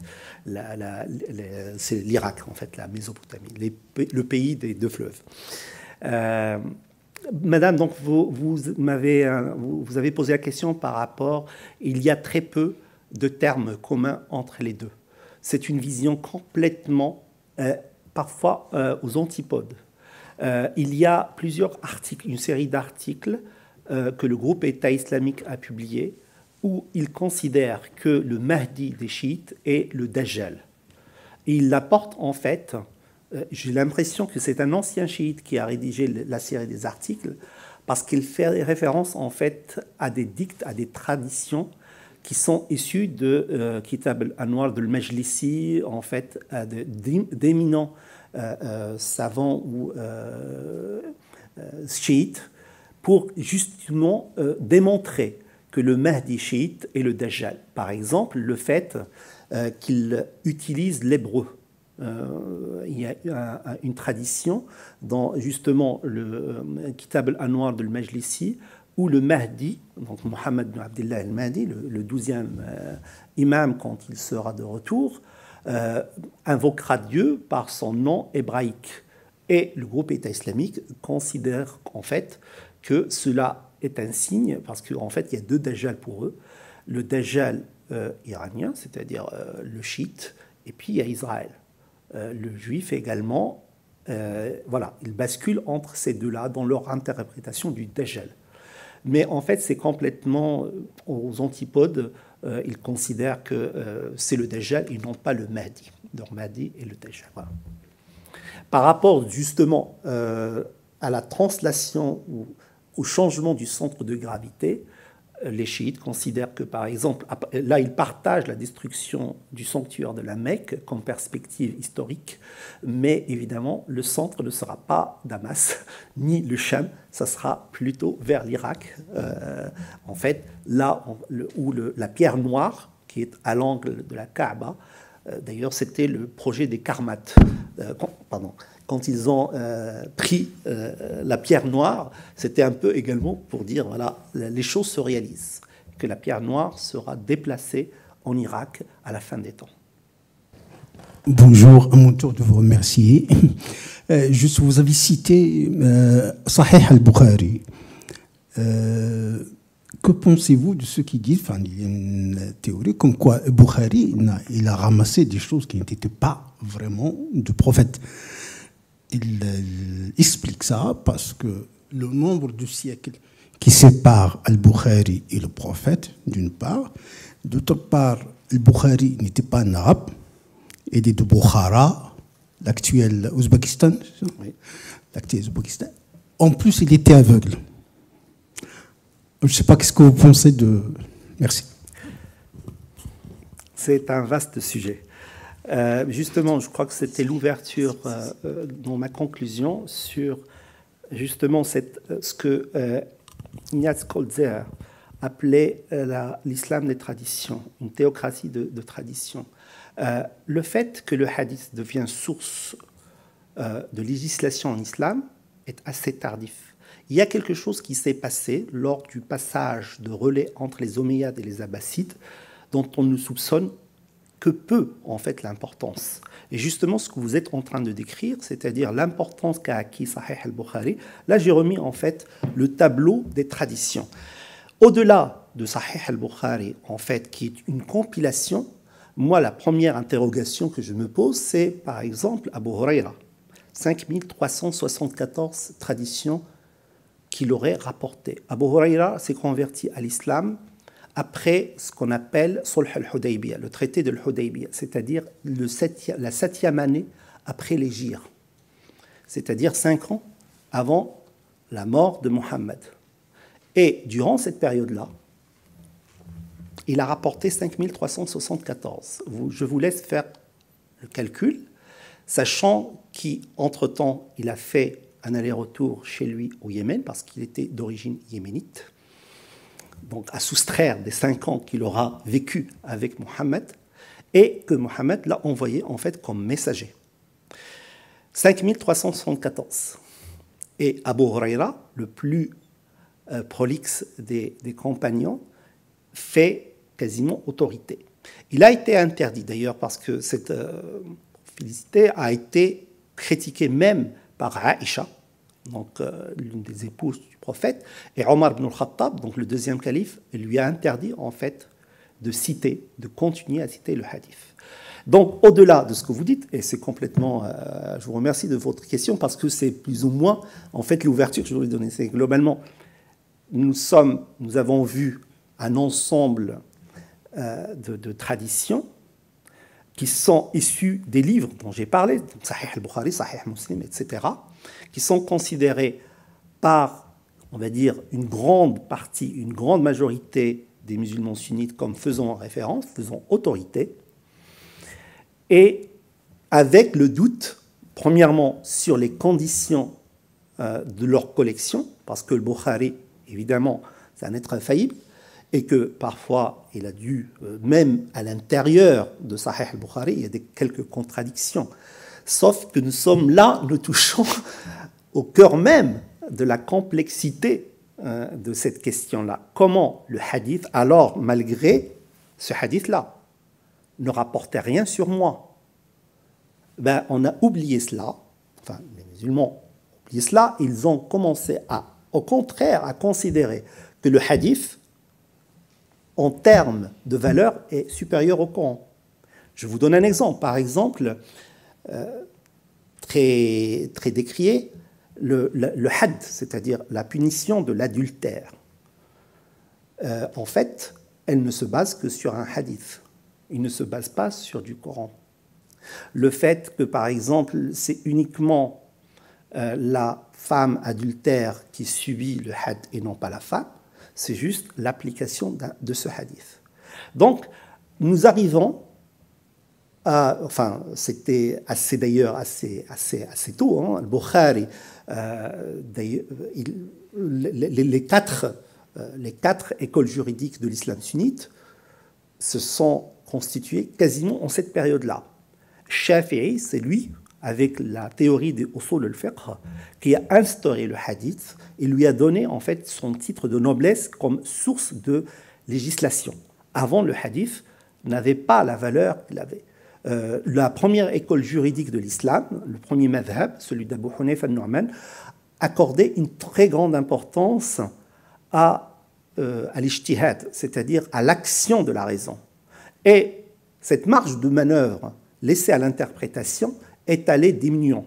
c'est l'Irak en fait, la Mésopotamie, le pays des deux fleuves. Euh, madame, donc vous, vous, m'avez, vous avez posé la question par rapport, il y a très peu de termes communs entre les deux. C'est une vision complètement, euh, parfois, euh, aux antipodes. Euh, il y a plusieurs articles, une série d'articles que le groupe État islamique a publiés où il considère que le Mahdi des chiites est le Dajjal. Il l'apporte en fait, j'ai l'impression que c'est un ancien chiite qui a rédigé la série des articles, parce qu'il fait référence en fait à des dictes, à des traditions qui sont issus de euh, Kitab al-Anwar de Majlisi, en fait, d'éminents euh, euh, savants ou chiites, pour justement démontrer que le Mahdi chiite est le Dajjal. Par exemple, le fait qu'il utilise l'hébreu. il y a une tradition dans justement le Kitab al-Anwar de Majlisi où le Mahdi, donc Mohammed ibn Abdullah al-Mahdi, le, douzième euh, imam quand il sera de retour, euh, invoquera Dieu par son nom hébraïque. Et le groupe État islamique considère en fait que cela est un signe, parce qu'en fait il y a deux Dajjal pour eux. Le Dajjal euh, iranien, c'est-à-dire le chiite, et puis il y a Israël. le juif également, voilà, il bascule entre ces deux-là dans leur interprétation du Dajjal. Mais en fait, c'est complètement euh, aux antipodes. Euh, ils considèrent que euh, c'est le Dajjal et non pas le Mahdi. Donc Mahdi et le Dajjal. Par rapport justement à la translation ou au changement du centre de gravité, les chiites considèrent que, par exemple, là, ils partagent la destruction du sanctuaire de la Mecque comme perspective historique, mais évidemment, le centre ne sera pas Damas <laughs> ni le Sham, ça sera plutôt vers l'Irak. Euh, en fait, là où la pierre noire, qui est à l'angle de la Kaaba, euh, d'ailleurs, c'était le projet des Karmates. Euh, pardon quand ils ont euh, pris euh, la pierre noire, c'était un peu également pour dire, voilà, les choses se réalisent, que la pierre noire sera déplacée en Irak à la fin des temps. Bonjour, à mon tour de vous remercier. Euh, juste, vous avez cité Sahih al-Bukhari. que pensez-vous de ceux qui disent, enfin, il y a une théorie comme quoi Bukhari, a ramassé des choses qui n'étaient pas vraiment du prophète il, explique ça parce que le nombre de siècles qui séparent Al-Bukhari et le prophète, d'une part. D'autre part, Al-Bukhari n'était pas un arabe, il est de Bukhara, l'actuel Ouzbékistan. L'actuel Ouzbékistan. En plus, il était aveugle. Je ne sais pas qu'est-ce que vous pensez de. Merci. C'est un vaste sujet. Euh, justement, je crois que c'était l'ouverture euh, euh, dans ma conclusion sur justement ce que Ignaz Kolzer appelait l'islam des traditions, une théocratie de, de tradition. le fait que le hadith devient source de législation en islam est assez tardif. Il y a quelque chose qui s'est passé lors du passage de relais entre les Omeyyades et les Abbassides dont on ne soupçonne peu en fait l'importance. Et justement ce que vous êtes en train de décrire, c'est-à-dire l'importance qu'a acquis Sahih al-Bukhari, là j'ai remis en fait le tableau des traditions. Au-delà de Sahih al-Bukhari, en fait, qui est une compilation, moi la première interrogation que je me pose, c'est par exemple Abu Huraira, 5374 traditions qu'il aurait rapportées. Abu Huraira s'est converti à l'islam après ce qu'on appelle Sulh al-Hudaybiyah, le traité de l'Hudaybiyah, c'est-à-dire la septième année après l'Égypte, c'est-à-dire cinq ans avant la mort de Mohammed. Et durant cette période-là, il a rapporté 5374. Je vous laisse faire le calcul, sachant qu'entre-temps, il a fait un aller-retour chez lui au Yémen, parce qu'il était d'origine yéménite donc à soustraire des cinq ans qu'il aura vécu avec Mohammed, et que Mohammed l'a envoyé en fait comme messager. 5374. Et Abu Huraira, le plus euh, prolixe des, compagnons, fait quasiment autorité. Il a été interdit d'ailleurs parce que cette euh, félicité a été critiquée même par Aïcha, donc euh, l'une des épouses du prophète, et Omar ibn al-Khattab, donc le deuxième calife, lui a interdit en fait de citer, de continuer à citer le hadith. Donc au-delà de ce que vous dites, et c'est complètement, euh, je vous remercie de votre question parce que c'est plus ou moins en fait l'ouverture que je voulais donner. C'est globalement, nous sommes, nous avons vu un ensemble euh, de, traditions qui sont issues des livres dont j'ai parlé, Sahih al-Bukhari, Sahih Muslim, etc qui sont considérés par, on va dire, une grande partie, une grande majorité des musulmans sunnites comme faisant référence, faisant autorité, et avec le doute, premièrement, sur les conditions euh, de leur collection, parce que le Bukhari, évidemment, c'est un être infaillible, et que parfois il a dû, euh, même à l'intérieur de Sahih al-Bukhari, il y a des, quelques contradictions. Sauf que nous sommes là, nous touchons au cœur même de la complexité euh, de cette question-là. Comment le hadith, alors malgré ce hadith-là, ne rapportait rien sur moi? Ben, On a oublié cela, enfin les musulmans ont oublié cela, ils ont commencé à, au contraire, à considérer que le hadith, en termes de valeur, est supérieur au Coran. Je vous donne un exemple. Par exemple, euh, très, très décrié, le, had, c'est-à-dire la punition de l'adultère. Euh, en fait, elle ne se base que sur un hadith. Il ne se base pas sur du Coran. Le fait que, par exemple, c'est uniquement euh, la femme adultère qui subit le had et non pas la femme, c'est juste l'application de ce hadith. Donc, nous arrivons enfin, c'était assez d'ailleurs assez, assez, assez tôt. Hein, Bukhari, euh, les, quatre, euh, les quatre écoles juridiques de l'islam sunnite se sont constituées quasiment en cette période-là. Shafi'i, c'est lui, avec la théorie des usul al-fiqh, qui a instauré le hadith et lui a donné en fait son titre de noblesse comme source de législation. Avant, le hadith n'avait pas la valeur qu'il avait. Euh, la première école juridique de l'islam, le premier madhab, celui d'Abu Hunayf al-Nu'man, accordait une très grande importance à, euh, c'est-à-dire à, l'action de la raison. Et cette marge de manœuvre laissée à l'interprétation est allée diminuant.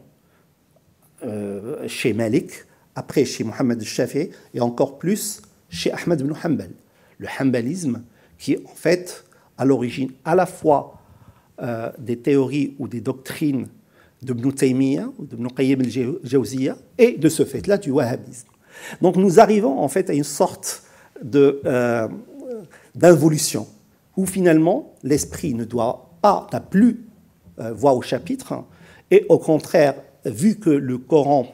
Euh, chez Malik, après chez Mohammed al-Shafi et encore plus chez Ahmed ibn Hanbal. Le Hanbalisme qui est en fait à l'origine à la fois euh, des théories ou des doctrines de Taymiyyah ou de Qayyim al-Jawziyya et de ce fait-là du wahhabisme. Donc nous arrivons en fait à une sorte euh, d'involution où finalement l'esprit ne doit pas, n'a plus euh, voix au chapitre et au contraire, vu que le Coran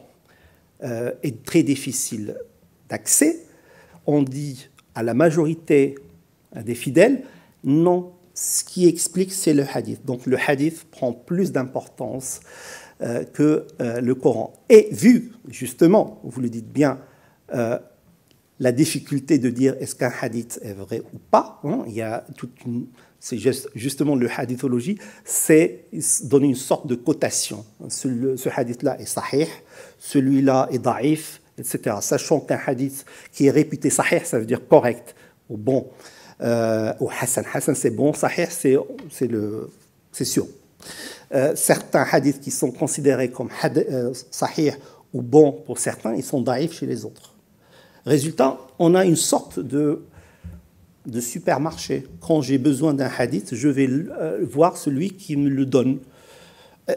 euh, est très difficile d'accès, on dit à la majorité des fidèles non, ce qui explique, c'est le hadith. Donc le hadith prend plus d'importance euh, que euh, le Coran. Et vu, justement, vous le dites bien, la difficulté de dire est-ce qu'un hadith est vrai ou pas, hein, il y a toute c'est justement le hadithologie, c'est donner une sorte de cotation. Ce, hadith-là est sahih, celui-là est daif, etc. Sachant qu'un hadith qui est réputé sahih, ça veut dire correct ou bon euh, ou Hassan. Hassan, c'est bon, Sahih, c'est sûr. Euh, certains hadiths qui sont considérés comme euh, Sahih ou bons pour certains, ils sont daïfs chez les autres. Résultat, on a une sorte de, de supermarché. Quand j'ai besoin d'un hadith, je vais voir celui qui me le donne.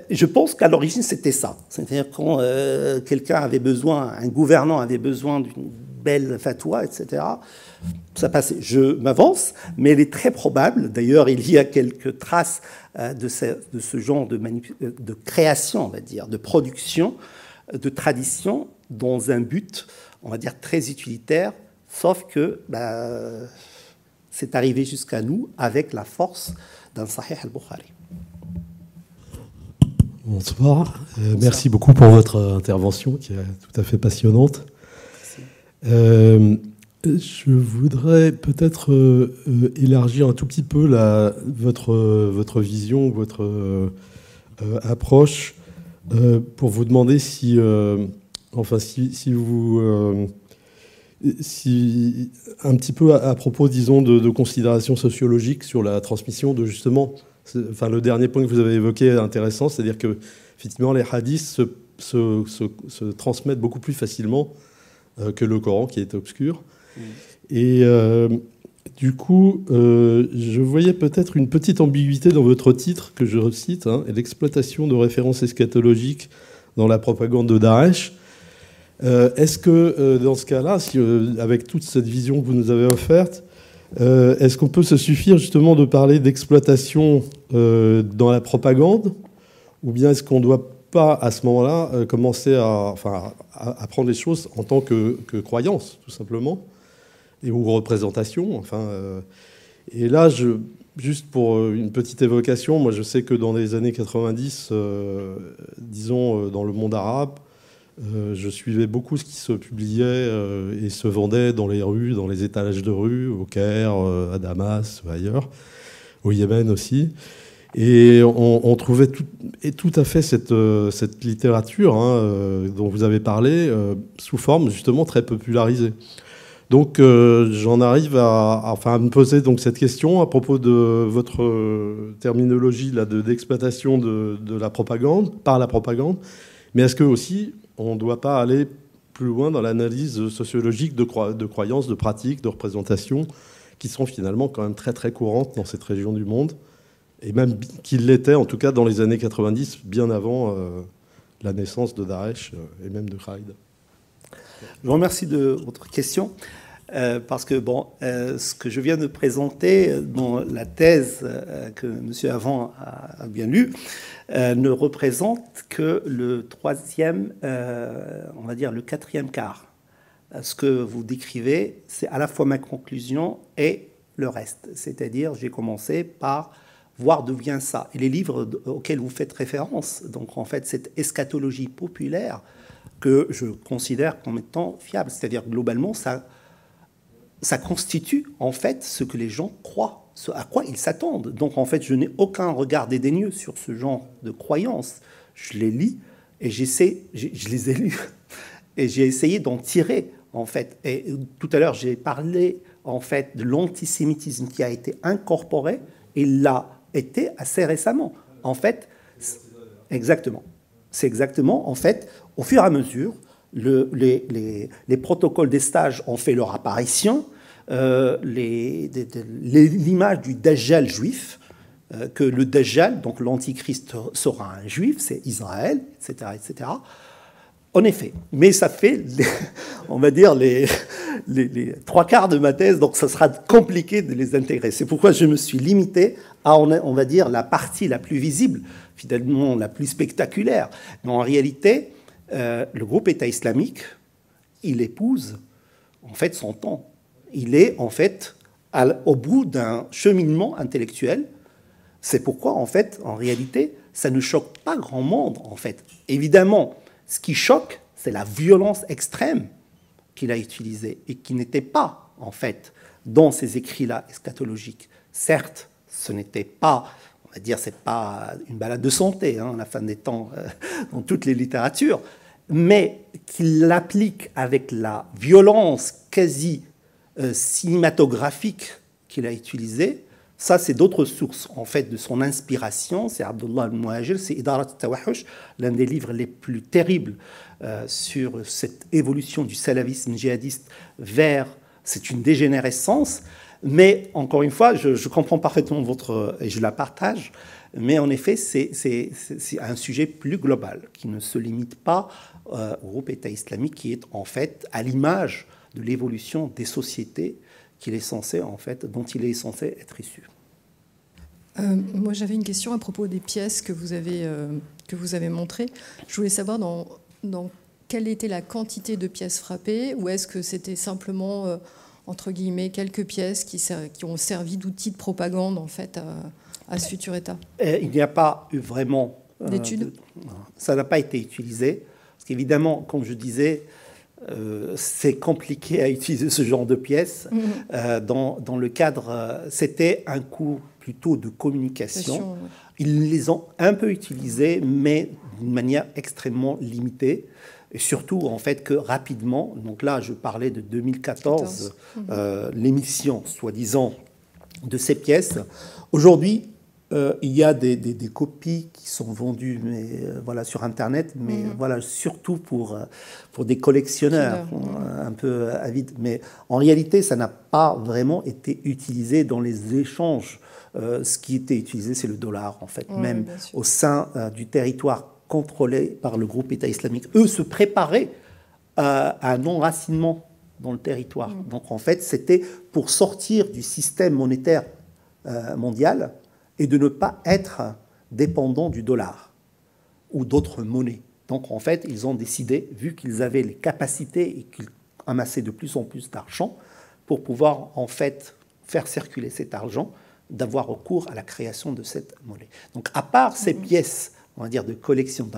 Je pense qu'à l'origine, c'était ça. C'est-à-dire quand quelqu'un avait besoin, un gouvernant avait besoin d'une belle fatwa, etc., ça passait. Je m'avance, mais il est très probable, d'ailleurs il y a quelques traces euh, de ce, genre de, euh, création, on va dire, de production, euh, de tradition, dans un but, on va dire, très utilitaire, sauf que bah, c'est arrivé jusqu'à nous avec la force d'un Sahih al-Bukhari. Bonsoir. merci beaucoup pour votre intervention qui est tout à fait passionnante. Euh, je voudrais peut-être euh, euh, élargir un tout petit peu la, votre, votre vision, votre euh, approche, pour vous demander si, enfin, si, si vous, si un petit peu à, propos, disons, de, de, considérations sociologiques sur la transmission de justement, enfin, le dernier point que vous avez évoqué est intéressant, c'est-à-dire que effectivement les hadiths se, se, se, se transmettent beaucoup plus facilement que le Coran qui est obscur. Et euh, du coup, euh, je voyais peut-être une petite ambiguïté dans votre titre que je recite, hein, l'exploitation de références eschatologiques dans la propagande de Daesh. Euh, est-ce que dans ce cas-là, si, avec toute cette vision que vous nous avez offerte, est-ce qu'on peut se suffire justement de parler d'exploitation dans la propagande? Ou bien est-ce qu'on ne doit pas à ce moment-là commencer à, prendre les choses en tant que, que croyance, tout simplement et ou représentation. Enfin, euh, et là, juste pour euh, une petite évocation, moi je sais que dans les années 90, euh, disons dans le monde arabe, je suivais beaucoup ce qui se publiait et se vendait dans les rues, dans les étalages de rue, au Caire, à Damas, ailleurs, au Yémen aussi. Et on, trouvait tout, à fait cette, littérature hein, dont vous avez parlé sous forme justement très popularisée. Donc euh, j'en arrive à, me poser donc cette question à propos de votre euh, terminologie d'exploitation de, la propagande, par la propagande. Mais est-ce que aussi on ne doit pas aller plus loin dans l'analyse sociologique de, croyances, de pratiques, de représentations qui sont finalement quand même très très courantes dans cette région du monde et même qu'il l'était en tout cas dans les années 90, bien avant euh, la naissance de Daesh et même de Khalid. Je vous remercie de votre question. Euh, parce que bon, euh, ce que je viens de présenter dans la thèse euh, que M. Avant a, bien lue ne représente que le troisième, on va dire le quatrième quart. Ce que vous décrivez, c'est à la fois ma conclusion et le reste. C'est-à-dire, j'ai commencé par voir d'où vient ça. Et les livres auxquels vous faites référence, donc en fait cette eschatologie populaire, que je considère comme étant fiable. C'est-à-dire globalement, ça, ça constitue en fait ce que les gens croient, à quoi ils s'attendent. Donc en fait, je n'ai aucun regard dédaigneux sur ce genre de croyances. Je les lis et j'essaie, je les ai lus <laughs> et j'ai essayé d'en tirer en fait. Et tout à l'heure, j'ai parlé en fait de l'antisémitisme qui a été incorporé. Et l'a été assez récemment. En fait, exactement. C'est exactement, en fait, au fur et à mesure les, protocoles des stages ont fait leur apparition. Euh, l'image du Dajjal juif, euh, que le Dajjal, donc l'Antichrist, sera un juif, c'est Israël, etc., etc. En effet, mais ça fait, <laughs> on va dire, les, trois quarts de ma thèse, donc ça sera compliqué de les intégrer. C'est pourquoi je me suis limité à, on va dire, la partie la plus visible, finalement la plus spectaculaire. Mais en réalité, euh, le groupe État islamique, il épouse en fait son temps. Il est en fait au bout d'un cheminement intellectuel. C'est pourquoi en fait, en réalité, ça ne choque pas grand monde en fait. Évidemment, ce qui choque, c'est la violence extrême qu'il a utilisée et qui n'était pas en fait dans ces écrits-là eschatologiques. Certes, ce n'était pas va dire, c'est pas une balade de santé, hein, la fin des temps, euh, <laughs> dans toutes les littératures, mais qu'il l'applique avec la violence quasi euh, cinématographique qu'il a utilisée, ça, c'est d'autres sources, en fait, de son inspiration. C'est Abdullah al-Muhajir, c'est Idarat Tawahush, l'un des livres les plus terribles euh, sur cette évolution du salafisme djihadiste vers. C'est une dégénérescence. Mais encore une fois, je, comprends parfaitement votre. et je la partage. Mais en effet, c'est un sujet plus global qui ne se limite pas euh, au groupe État islamique, qui est en fait à l'image de l'évolution des sociétés qu'il est censé, en fait, dont il est censé être issu. Euh, moi, j'avais une question à propos des pièces que vous avez, euh, que vous avez montrées. Je voulais savoir dans, dans quelle était la quantité de pièces frappées, ou est-ce que c'était simplement entre guillemets, quelques pièces qui, qui ont servi d'outil de propagande en fait à, ce futur État Il n'y a pas eu vraiment euh, d'études. ça n'a pas été utilisé parce qu'évidemment, comme je disais, euh, c'est compliqué à utiliser ce genre de pièces. Mhm. Euh, dans, dans, le cadre, c'était un cours plutôt de communication. Ils les ont un peu utilisés, mais d'une manière extrêmement limitée. Et surtout, en fait, que rapidement, donc là, je parlais de 2014, euh, l'émission, soi-disant, de ces pièces. Aujourd'hui, euh, il y a des, des, copies qui sont vendues mais, euh, voilà, sur Internet, mais mhm. voilà, surtout pour, pour des collectionneurs un peu avides. Mais en réalité, ça n'a pas vraiment été utilisé dans les échanges. ce qui était utilisé, c'est le dollar, en fait, même au sein du territoire contrôlés par le groupe État islamique. Eux se préparaient à, un enracinement dans le territoire. Mm. Donc en fait, c'était pour sortir du système monétaire euh, mondial et de ne pas être dépendant du dollar ou d'autres monnaies. Donc en fait, ils ont décidé, vu qu'ils avaient les capacités et qu'ils amassaient de plus en plus d'argent, pour pouvoir en fait faire circuler cet argent, d'avoir recours à la création de cette monnaie. Donc à part ces mm. pièces on va dire, de collection,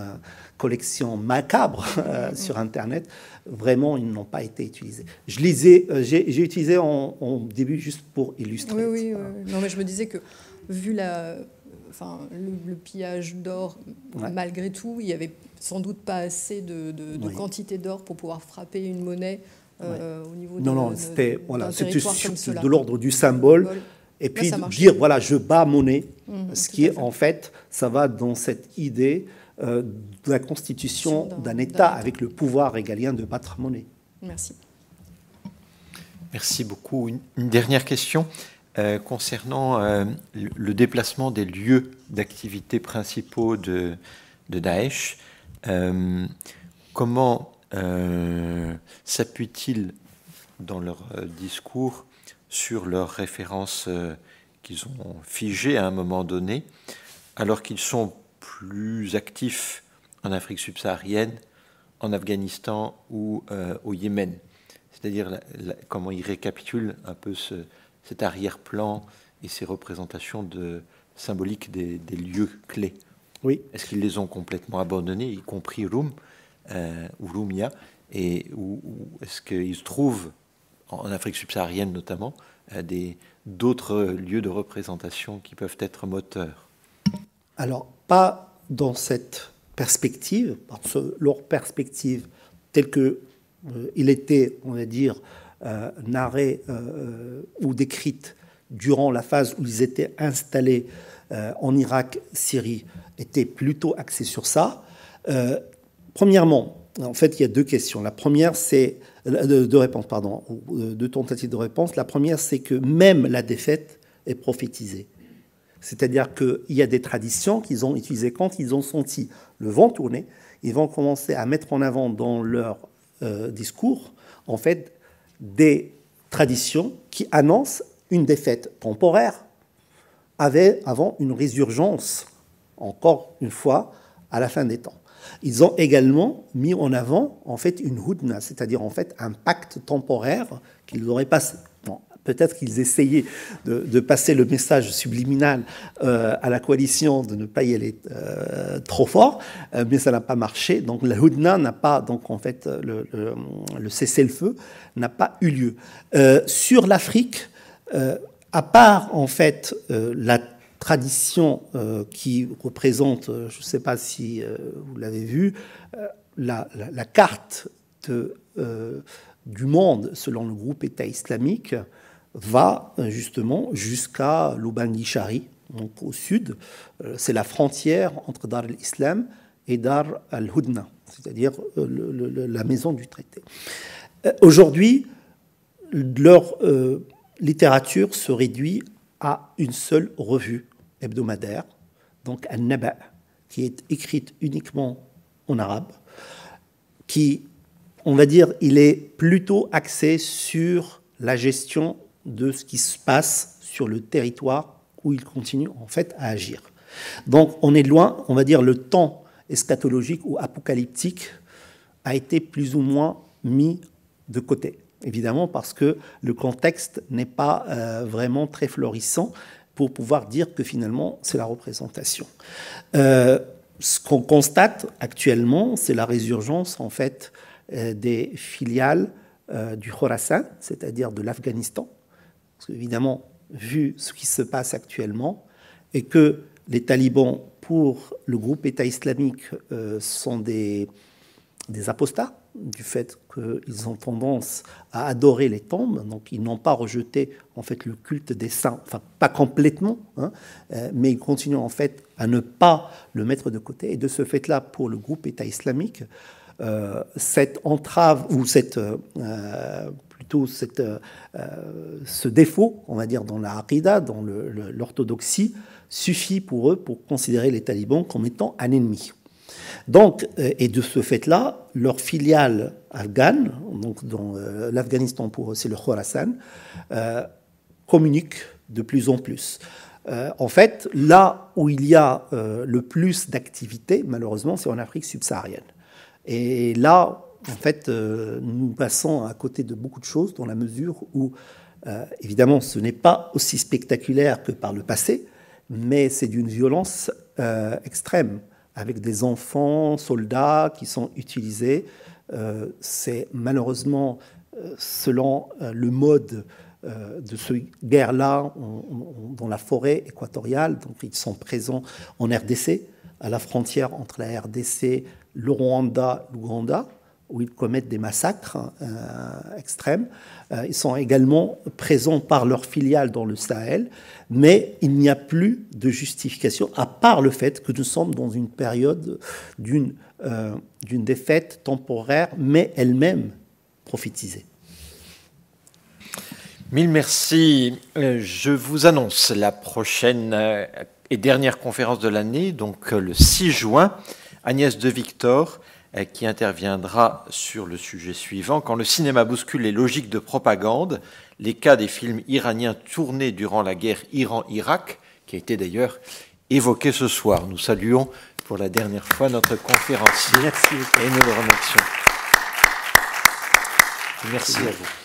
collection macabre <laughs> euh, sur Internet, vraiment, ils n'ont pas été utilisés. Je lisais, euh, j'ai utilisé en, début juste pour illustrer. Oui, oui, Non, mais je me disais que, vu la, enfin, le, pillage d'or, malgré tout, il n'y avait sans doute pas assez de, quantité d'or pour pouvoir frapper une monnaie euh, au niveau non, non, c'était voilà, de l'ordre du symbole. Et puis dire, voilà, je bats monnaie, mmh, ce qui est en fait, ça va dans cette idée euh, de la constitution d'un État avec le pouvoir régalien de battre monnaie. Merci. Merci beaucoup. Une, dernière question euh, concernant euh, le déplacement des lieux d'activité principaux de, de Daesh. comment s'appuie-t-il dans leur discours sur leurs références euh, qu'ils ont figées à un moment donné, alors qu'ils sont plus actifs en Afrique subsaharienne, en Afghanistan ou euh, au Yémen. C'est-à-dire comment ils récapitulent un peu cet arrière-plan et ces représentations de, symboliques des, lieux clés. Oui. Est-ce qu'ils les ont complètement abandonnés, y compris Roum euh, ou Roumia, et ou est-ce qu'ils se trouvent en Afrique subsaharienne notamment, d'autres lieux de représentation qui peuvent être moteurs Alors, pas dans cette perspective, parce que leur perspective telle que euh, était, on va dire, euh, narrée euh, ou décrite durant la phase où ils étaient installés en Irak, Syrie, était plutôt axée sur ça. premièrement, en fait, il y a deux questions. La première, c'est euh, deux réponses, pardon, deux tentatives de réponse. La première, c'est que même la défaite est prophétisée. C'est-à-dire qu'il y a des traditions qu'ils ont utilisées quand ils ont senti le vent tourner. Ils vont commencer à mettre en avant dans leur discours, en fait, des traditions qui annoncent une défaite temporaire avant une résurgence, encore une fois, à la fin des temps. Ils ont également mis en avant en fait une hudna, c'est-à-dire en fait un pacte temporaire qu'ils n'auraient pas peut-être qu'ils essayaient de, passer le message subliminal euh, à la coalition de ne pas y aller euh, trop fort, euh, mais ça n'a pas marché. Donc la n'a pas, donc en fait, le, le cessez-le-feu n'a pas eu lieu. sur l'Afrique, à part en fait la tradition qui représente, je ne sais pas si vous l'avez vu, la, carte du monde selon le groupe État islamique va euh, justement jusqu'à Lubangishari, donc au sud. Euh, c'est la frontière entre Dar al-Islam et Dar al-Hudna, c'est-à-dire euh, la maison du traité. Aujourd'hui, leur littérature se réduit à une seule revue hebdomadaire, donc An-Naba, qui est écrite uniquement en arabe, qui, on va dire, il est plutôt axé sur la gestion de ce qui se passe sur le territoire où il continue en fait à agir. Donc on est loin, on va dire le temps eschatologique ou apocalyptique a été plus ou moins mis de côté. Évidemment parce que le contexte n'est pas euh, vraiment très florissant pour pouvoir dire que finalement c'est la représentation. Euh, ce qu'on constate actuellement, c'est la résurgence en fait euh, des filiales du Khorasan, c'est-à-dire de l'Afghanistan, parce qu'évidemment, vu ce qui se passe actuellement, et que les talibans, pour le groupe État islamique, euh, sont des, des apostats, du fait qu'ils ont tendance à adorer les tombes, donc ils n'ont pas rejeté en fait le culte des saints, enfin pas complètement, hein, euh, mais ils continuent en fait à ne pas le mettre de côté. Et de ce fait-là, pour le groupe État islamique, euh, cette entrave ou cette plutôt cette, euh, ce défaut, on va dire, dans la Aqidah, dans l'orthodoxie, suffit pour eux pour considérer les talibans comme étant un ennemi. Donc, euh, et de ce fait-là, leur filiale afghane, donc dans euh, l'Afghanistan pour eux, c'est le Khorasan, communique de plus en plus. en fait, là où il y a le plus d'activité, malheureusement, c'est en Afrique subsaharienne. Et là, en fait, euh, nous passons à côté de beaucoup de choses dans la mesure où, euh, évidemment, ce n'est pas aussi spectaculaire que par le passé, mais c'est d'une violence euh, extrême, avec des enfants, soldats qui sont utilisés. c'est malheureusement, selon le mode de ce guerre-là, dans la forêt équatoriale, donc ils sont présents en RDC, à la frontière entre la RDC, le Rwanda, l'Ouganda où ils commettent des massacres euh, extrêmes. Euh, ils sont également présents par leur filiale dans le Sahel, mais il n'y a plus de justification, à part le fait que nous sommes dans une période d'une euh, défaite temporaire, mais elle-même prophétisée. Mille merci. Je vous annonce la prochaine et dernière conférence de l'année, donc le 6 juin. Agnès de Victor euh, qui interviendra sur le sujet suivant. Quand le cinéma bouscule les logiques de propagande, les cas des films iraniens tournés durant la guerre Iran-Irak, qui a été d'ailleurs évoqué ce soir. Nous saluons pour la dernière fois notre conférencier Merci. et nous le remercions. Merci à vous.